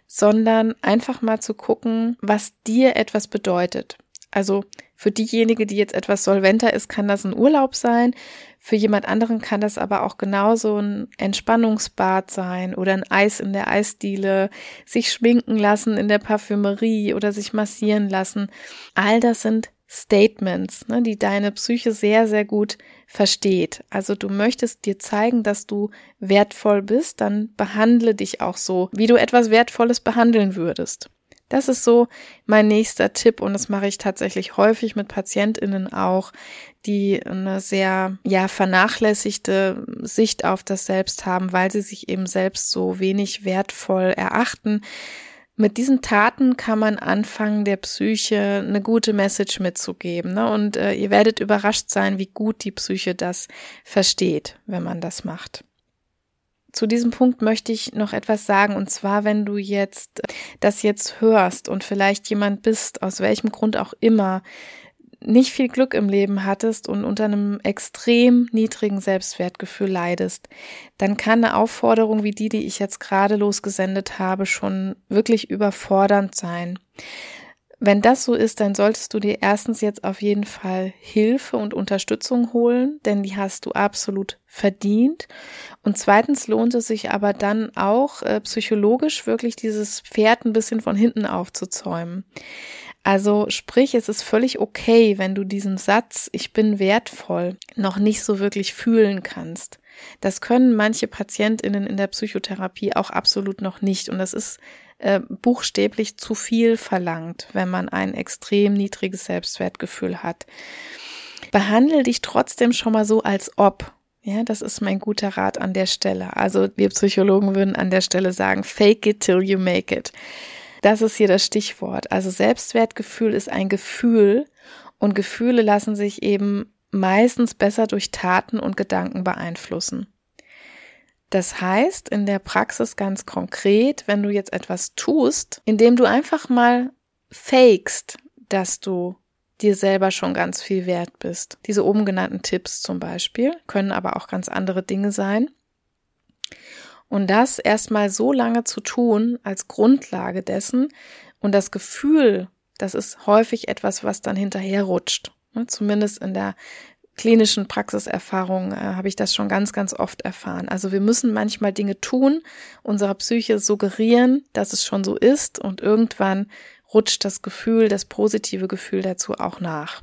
sondern einfach mal zu gucken, was dir etwas bedeutet. Also für diejenige, die jetzt etwas solventer ist, kann das ein Urlaub sein. Für jemand anderen kann das aber auch genauso ein Entspannungsbad sein oder ein Eis in der Eisdiele, sich schminken lassen in der Parfümerie oder sich massieren lassen. All das sind Statements, ne, die deine Psyche sehr, sehr gut versteht. Also du möchtest dir zeigen, dass du wertvoll bist, dann behandle dich auch so, wie du etwas Wertvolles behandeln würdest. Das ist so mein nächster Tipp und das mache ich tatsächlich häufig mit PatientInnen auch, die eine sehr, ja, vernachlässigte Sicht auf das Selbst haben, weil sie sich eben selbst so wenig wertvoll erachten. Mit diesen Taten kann man anfangen, der Psyche eine gute Message mitzugeben. Ne? Und äh, ihr werdet überrascht sein, wie gut die Psyche das versteht, wenn man das macht zu diesem Punkt möchte ich noch etwas sagen. Und zwar, wenn du jetzt das jetzt hörst und vielleicht jemand bist, aus welchem Grund auch immer, nicht viel Glück im Leben hattest und unter einem extrem niedrigen Selbstwertgefühl leidest, dann kann eine Aufforderung wie die, die ich jetzt gerade losgesendet habe, schon wirklich überfordernd sein. Wenn das so ist, dann solltest du dir erstens jetzt auf jeden Fall Hilfe und Unterstützung holen, denn die hast du absolut verdient. Und zweitens lohnt es sich aber dann auch äh, psychologisch wirklich dieses Pferd ein bisschen von hinten aufzuzäumen. Also sprich, es ist völlig okay, wenn du diesen Satz, ich bin wertvoll, noch nicht so wirklich fühlen kannst. Das können manche Patientinnen in der Psychotherapie auch absolut noch nicht. Und das ist äh, buchstäblich zu viel verlangt, wenn man ein extrem niedriges Selbstwertgefühl hat. Behandle dich trotzdem schon mal so, als ob. Ja, das ist mein guter Rat an der Stelle. Also wir Psychologen würden an der Stelle sagen, fake it till you make it. Das ist hier das Stichwort. Also Selbstwertgefühl ist ein Gefühl und Gefühle lassen sich eben meistens besser durch Taten und Gedanken beeinflussen. Das heißt in der Praxis ganz konkret, wenn du jetzt etwas tust, indem du einfach mal fakest, dass du dir selber schon ganz viel wert bist. Diese oben genannten Tipps zum Beispiel können aber auch ganz andere Dinge sein. Und das erstmal so lange zu tun als Grundlage dessen und das Gefühl, das ist häufig etwas, was dann hinterher rutscht. Ne, zumindest in der klinischen Praxiserfahrung äh, habe ich das schon ganz, ganz oft erfahren. Also wir müssen manchmal Dinge tun, unserer Psyche suggerieren, dass es schon so ist und irgendwann rutscht das Gefühl, das positive Gefühl dazu auch nach.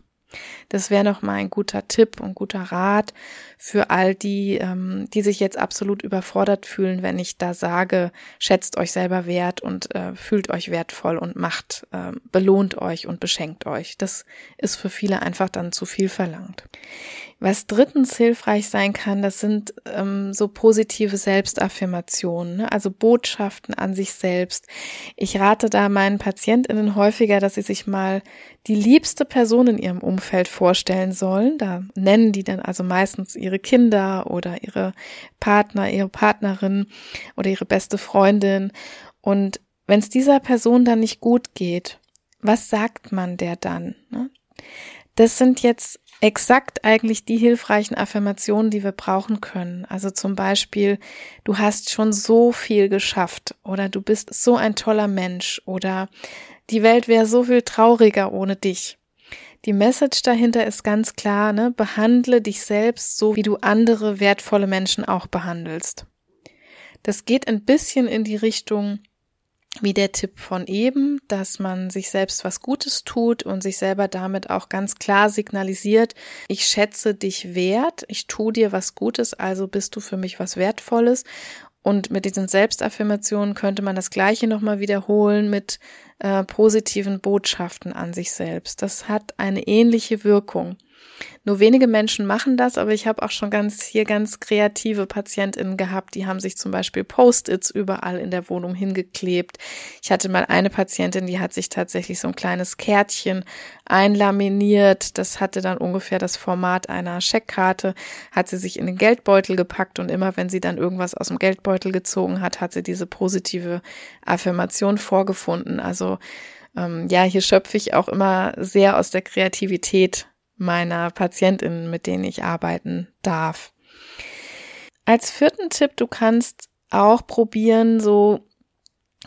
Das wäre noch mal ein guter Tipp und guter Rat für all die, ähm, die sich jetzt absolut überfordert fühlen, wenn ich da sage, schätzt euch selber wert und äh, fühlt euch wertvoll und macht, äh, belohnt euch und beschenkt euch. Das ist für viele einfach dann zu viel verlangt. Was drittens hilfreich sein kann, das sind ähm, so positive Selbstaffirmationen, ne? also Botschaften an sich selbst. Ich rate da meinen PatientInnen häufiger, dass sie sich mal die liebste Person in ihrem Umfeld vorstellen sollen. Da nennen die dann also meistens ihre Kinder oder ihre Partner, ihre Partnerin oder ihre beste Freundin. Und wenn es dieser Person dann nicht gut geht, was sagt man der dann? Ne? Das sind jetzt exakt eigentlich die hilfreichen Affirmationen, die wir brauchen können. Also zum Beispiel, du hast schon so viel geschafft oder du bist so ein toller Mensch oder die Welt wäre so viel trauriger ohne dich. Die Message dahinter ist ganz klar, ne? Behandle dich selbst so, wie du andere wertvolle Menschen auch behandelst. Das geht ein bisschen in die Richtung, wie der Tipp von eben, dass man sich selbst was Gutes tut und sich selber damit auch ganz klar signalisiert, ich schätze dich wert, ich tue dir was Gutes, also bist du für mich was Wertvolles. Und mit diesen Selbstaffirmationen könnte man das Gleiche nochmal wiederholen mit äh, positiven Botschaften an sich selbst. Das hat eine ähnliche Wirkung. Nur wenige Menschen machen das, aber ich habe auch schon ganz hier ganz kreative PatientInnen gehabt, die haben sich zum Beispiel Post-its überall in der Wohnung hingeklebt. Ich hatte mal eine Patientin, die hat sich tatsächlich so ein kleines Kärtchen einlaminiert. Das hatte dann ungefähr das Format einer Scheckkarte, hat sie sich in den Geldbeutel gepackt und immer wenn sie dann irgendwas aus dem Geldbeutel gezogen hat, hat sie diese positive Affirmation vorgefunden. Also ähm, ja, hier schöpfe ich auch immer sehr aus der Kreativität meiner Patientinnen, mit denen ich arbeiten darf. Als vierten Tipp, du kannst auch probieren, so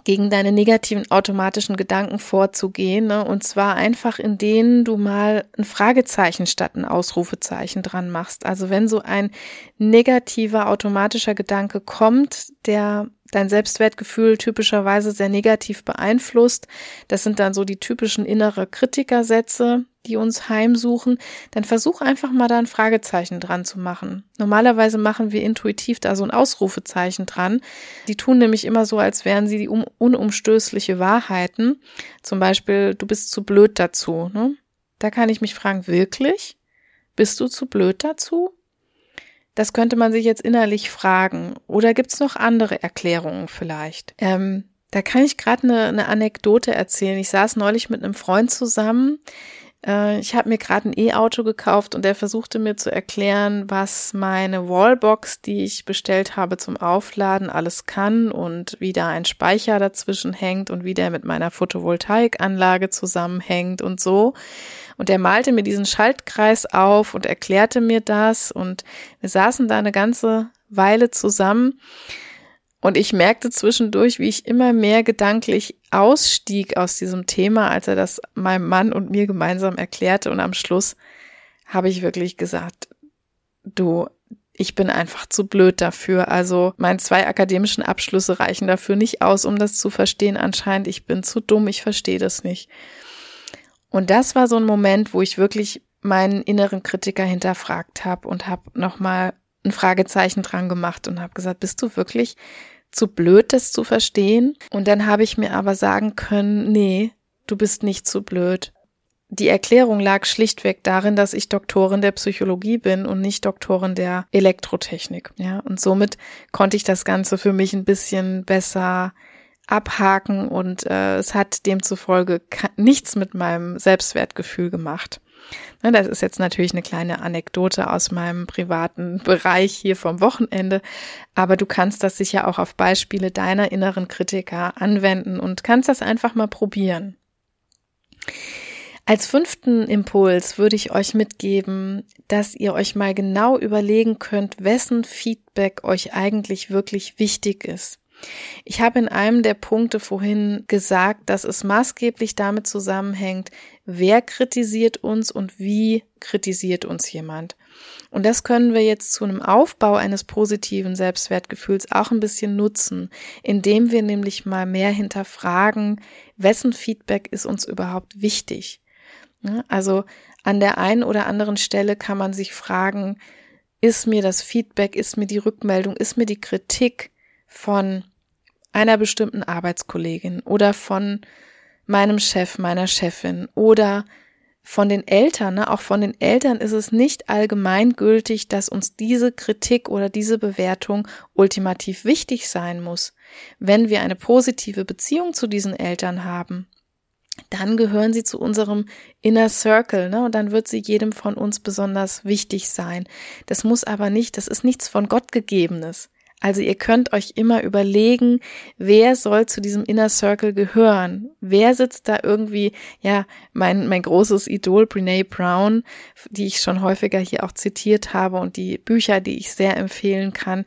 gegen deine negativen automatischen Gedanken vorzugehen. Ne? Und zwar einfach, indem du mal ein Fragezeichen statt ein Ausrufezeichen dran machst. Also wenn so ein negativer automatischer Gedanke kommt, der dein Selbstwertgefühl typischerweise sehr negativ beeinflusst. Das sind dann so die typischen innere Kritikersätze, die uns heimsuchen. Dann versuch einfach mal da ein Fragezeichen dran zu machen. Normalerweise machen wir intuitiv da so ein Ausrufezeichen dran. Die tun nämlich immer so, als wären sie die unumstößliche Wahrheiten. Zum Beispiel, du bist zu blöd dazu. Ne? Da kann ich mich fragen, wirklich? Bist du zu blöd dazu? Das könnte man sich jetzt innerlich fragen. Oder gibt's noch andere Erklärungen vielleicht? Ähm, da kann ich gerade eine, eine Anekdote erzählen. Ich saß neulich mit einem Freund zusammen. Äh, ich habe mir gerade ein E-Auto gekauft und er versuchte mir zu erklären, was meine Wallbox, die ich bestellt habe zum Aufladen, alles kann und wie da ein Speicher dazwischen hängt und wie der mit meiner Photovoltaikanlage zusammenhängt und so. Und er malte mir diesen Schaltkreis auf und erklärte mir das und wir saßen da eine ganze Weile zusammen und ich merkte zwischendurch, wie ich immer mehr gedanklich ausstieg aus diesem Thema, als er das meinem Mann und mir gemeinsam erklärte. Und am Schluss habe ich wirklich gesagt, du, ich bin einfach zu blöd dafür. Also meine zwei akademischen Abschlüsse reichen dafür nicht aus, um das zu verstehen. Anscheinend, ich bin zu dumm, ich verstehe das nicht. Und das war so ein Moment, wo ich wirklich meinen inneren Kritiker hinterfragt habe und habe nochmal ein Fragezeichen dran gemacht und habe gesagt, bist du wirklich zu blöd, das zu verstehen. Und dann habe ich mir aber sagen können, nee, du bist nicht zu blöd. Die Erklärung lag schlichtweg darin, dass ich Doktorin der Psychologie bin und nicht Doktorin der Elektrotechnik. Ja, und somit konnte ich das Ganze für mich ein bisschen besser abhaken und äh, es hat demzufolge nichts mit meinem Selbstwertgefühl gemacht. Ne, das ist jetzt natürlich eine kleine Anekdote aus meinem privaten Bereich hier vom Wochenende, aber du kannst das sicher auch auf Beispiele deiner inneren Kritiker anwenden und kannst das einfach mal probieren. Als fünften Impuls würde ich euch mitgeben, dass ihr euch mal genau überlegen könnt, wessen Feedback euch eigentlich wirklich wichtig ist. Ich habe in einem der Punkte vorhin gesagt, dass es maßgeblich damit zusammenhängt, wer kritisiert uns und wie kritisiert uns jemand. Und das können wir jetzt zu einem Aufbau eines positiven Selbstwertgefühls auch ein bisschen nutzen, indem wir nämlich mal mehr hinterfragen, wessen Feedback ist uns überhaupt wichtig. Also an der einen oder anderen Stelle kann man sich fragen, ist mir das Feedback, ist mir die Rückmeldung, ist mir die Kritik von einer bestimmten Arbeitskollegin oder von meinem Chef, meiner Chefin oder von den Eltern, ne? auch von den Eltern ist es nicht allgemeingültig, dass uns diese Kritik oder diese Bewertung ultimativ wichtig sein muss. Wenn wir eine positive Beziehung zu diesen Eltern haben, dann gehören sie zu unserem Inner Circle, ne? Und dann wird sie jedem von uns besonders wichtig sein. Das muss aber nicht, das ist nichts von Gott gegebenes. Also ihr könnt euch immer überlegen, wer soll zu diesem Inner Circle gehören? Wer sitzt da irgendwie, ja, mein, mein großes Idol Brene Brown, die ich schon häufiger hier auch zitiert habe und die Bücher, die ich sehr empfehlen kann,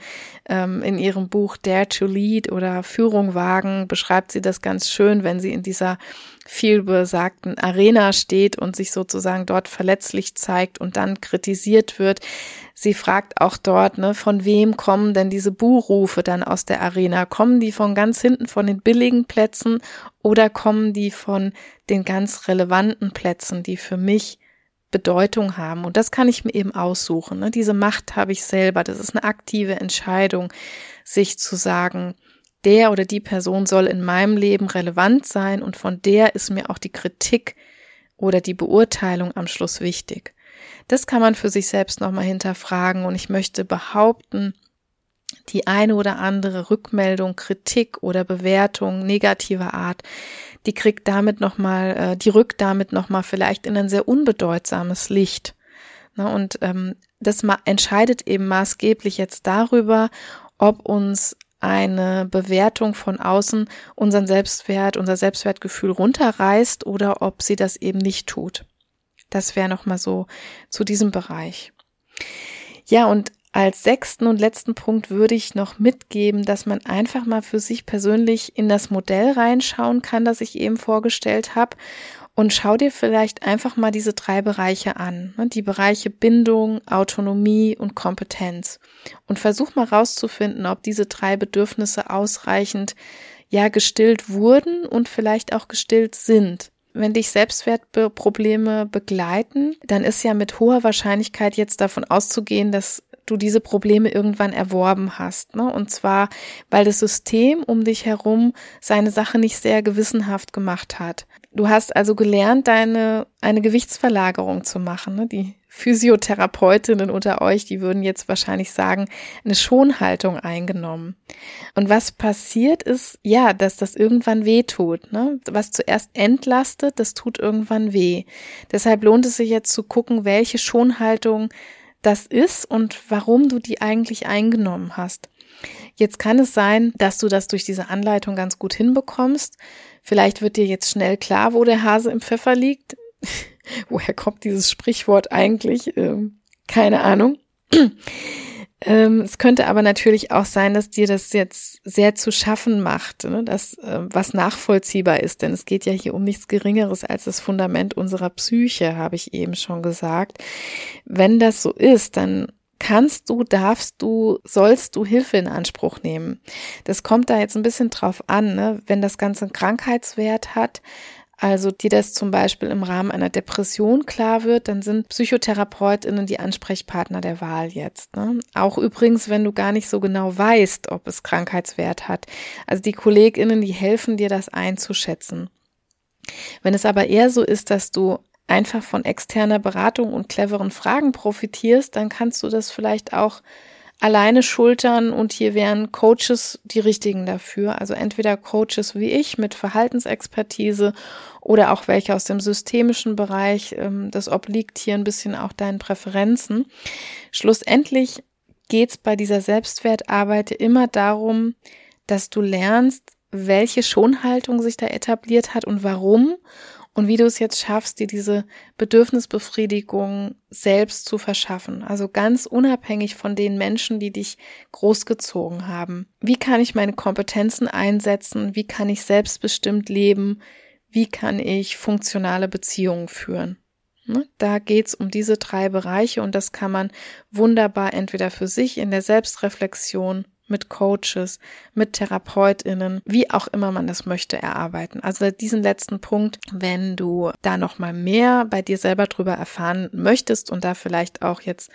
ähm, in ihrem Buch Dare to Lead oder Führung wagen, beschreibt sie das ganz schön, wenn sie in dieser vielbesagten Arena steht und sich sozusagen dort verletzlich zeigt und dann kritisiert wird. Sie fragt auch dort, ne, von wem kommen denn diese Buhrufe dann aus der Arena? Kommen die von ganz hinten von den billigen Plätzen oder kommen die von den ganz relevanten Plätzen, die für mich Bedeutung haben? Und das kann ich mir eben aussuchen. Ne? Diese Macht habe ich selber. Das ist eine aktive Entscheidung, sich zu sagen, der oder die Person soll in meinem Leben relevant sein und von der ist mir auch die Kritik oder die Beurteilung am Schluss wichtig. Das kann man für sich selbst nochmal hinterfragen und ich möchte behaupten, die eine oder andere Rückmeldung, Kritik oder Bewertung negativer Art, die kriegt damit nochmal, äh, die rückt damit nochmal vielleicht in ein sehr unbedeutsames Licht. Und ähm, das entscheidet eben maßgeblich jetzt darüber, ob uns eine Bewertung von außen unseren Selbstwert, unser Selbstwertgefühl runterreißt oder ob sie das eben nicht tut. Das wäre nochmal so zu diesem Bereich. Ja, und als sechsten und letzten Punkt würde ich noch mitgeben, dass man einfach mal für sich persönlich in das Modell reinschauen kann, das ich eben vorgestellt habe und schau dir vielleicht einfach mal diese drei Bereiche an. Ne? Die Bereiche Bindung, Autonomie und Kompetenz. Und versuch mal rauszufinden, ob diese drei Bedürfnisse ausreichend ja gestillt wurden und vielleicht auch gestillt sind. Wenn dich Selbstwertprobleme begleiten, dann ist ja mit hoher Wahrscheinlichkeit jetzt davon auszugehen, dass du diese Probleme irgendwann erworben hast. Ne? Und zwar, weil das System um dich herum seine Sache nicht sehr gewissenhaft gemacht hat. Du hast also gelernt, deine eine Gewichtsverlagerung zu machen. Ne? Die Physiotherapeutinnen unter euch, die würden jetzt wahrscheinlich sagen, eine Schonhaltung eingenommen. Und was passiert ist, ja, dass das irgendwann weh tut. Ne? Was zuerst entlastet, das tut irgendwann weh. Deshalb lohnt es sich jetzt zu gucken, welche Schonhaltung das ist und warum du die eigentlich eingenommen hast. Jetzt kann es sein, dass du das durch diese Anleitung ganz gut hinbekommst. Vielleicht wird dir jetzt schnell klar, wo der Hase im Pfeffer liegt. (laughs) (laughs) Woher kommt dieses Sprichwort eigentlich? Ähm, keine Ahnung. (clears throat) Ähm, es könnte aber natürlich auch sein, dass dir das jetzt sehr zu schaffen macht, ne? dass äh, was nachvollziehbar ist, denn es geht ja hier um nichts Geringeres als das Fundament unserer Psyche, habe ich eben schon gesagt. Wenn das so ist, dann kannst du, darfst du, sollst du Hilfe in Anspruch nehmen. Das kommt da jetzt ein bisschen drauf an, ne? wenn das Ganze einen Krankheitswert hat, also die das zum Beispiel im Rahmen einer Depression klar wird, dann sind PsychotherapeutInnen die Ansprechpartner der Wahl jetzt. Ne? Auch übrigens, wenn du gar nicht so genau weißt, ob es Krankheitswert hat. Also die KollegInnen, die helfen dir, das einzuschätzen. Wenn es aber eher so ist, dass du einfach von externer Beratung und cleveren Fragen profitierst, dann kannst du das vielleicht auch alleine schultern und hier wären Coaches die richtigen dafür. Also entweder Coaches wie ich mit Verhaltensexpertise oder auch welche aus dem systemischen Bereich. Ähm, das obliegt hier ein bisschen auch deinen Präferenzen. Schlussendlich geht's bei dieser Selbstwertarbeit immer darum, dass du lernst, welche Schonhaltung sich da etabliert hat und warum und wie du es jetzt schaffst, dir diese Bedürfnisbefriedigung selbst zu verschaffen. Also ganz unabhängig von den Menschen, die dich großgezogen haben. Wie kann ich meine Kompetenzen einsetzen? Wie kann ich selbstbestimmt leben? Wie kann ich funktionale Beziehungen führen? Ne? Da geht's um diese drei Bereiche und das kann man wunderbar entweder für sich in der Selbstreflexion mit Coaches, mit Therapeutinnen, wie auch immer man das möchte, erarbeiten. Also diesen letzten Punkt, wenn du da noch mal mehr bei dir selber drüber erfahren möchtest und da vielleicht auch jetzt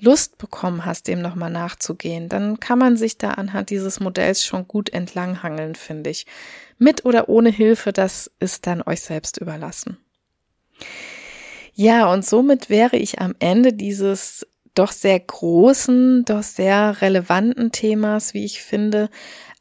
Lust bekommen hast, dem noch mal nachzugehen, dann kann man sich da anhand dieses Modells schon gut entlanghangeln, finde ich. Mit oder ohne Hilfe, das ist dann euch selbst überlassen. Ja, und somit wäre ich am Ende dieses doch sehr großen, doch sehr relevanten Themas, wie ich finde.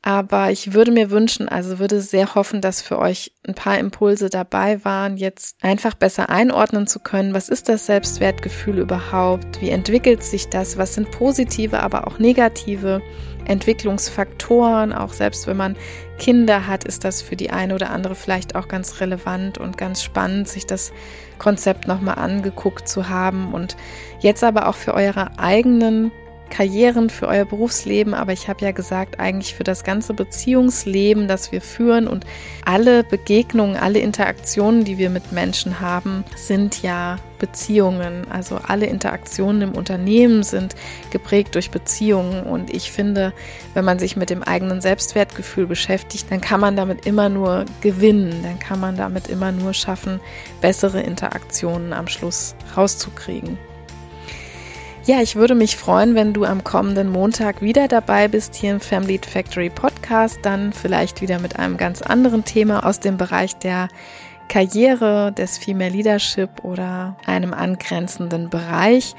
Aber ich würde mir wünschen, also würde sehr hoffen, dass für euch ein paar Impulse dabei waren, jetzt einfach besser einordnen zu können. Was ist das Selbstwertgefühl überhaupt? Wie entwickelt sich das? Was sind positive, aber auch negative Entwicklungsfaktoren? Auch selbst wenn man Kinder hat, ist das für die eine oder andere vielleicht auch ganz relevant und ganz spannend, sich das Konzept nochmal angeguckt zu haben und jetzt aber auch für eure eigenen Karrieren, für euer Berufsleben, aber ich habe ja gesagt, eigentlich für das ganze Beziehungsleben, das wir führen und alle Begegnungen, alle Interaktionen, die wir mit Menschen haben, sind ja Beziehungen. Also alle Interaktionen im Unternehmen sind geprägt durch Beziehungen und ich finde, wenn man sich mit dem eigenen Selbstwertgefühl beschäftigt, dann kann man damit immer nur gewinnen, dann kann man damit immer nur schaffen, bessere Interaktionen am Schluss rauszukriegen. Ja, ich würde mich freuen, wenn du am kommenden Montag wieder dabei bist hier im Family Factory Podcast, dann vielleicht wieder mit einem ganz anderen Thema aus dem Bereich der Karriere, des Female Leadership oder einem angrenzenden Bereich.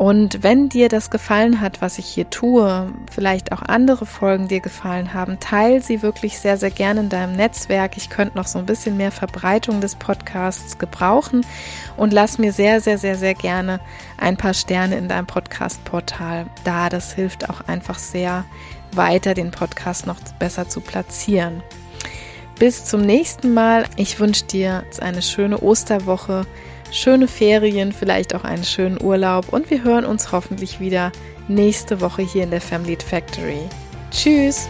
Und wenn dir das gefallen hat, was ich hier tue, vielleicht auch andere Folgen dir gefallen haben, teil sie wirklich sehr, sehr gerne in deinem Netzwerk. Ich könnte noch so ein bisschen mehr Verbreitung des Podcasts gebrauchen und lass mir sehr, sehr, sehr, sehr gerne ein paar Sterne in deinem Podcast-Portal da. Das hilft auch einfach sehr weiter, den Podcast noch besser zu platzieren. Bis zum nächsten Mal. Ich wünsche dir eine schöne Osterwoche schöne Ferien, vielleicht auch einen schönen Urlaub und wir hören uns hoffentlich wieder nächste Woche hier in der Family Factory. Tschüss!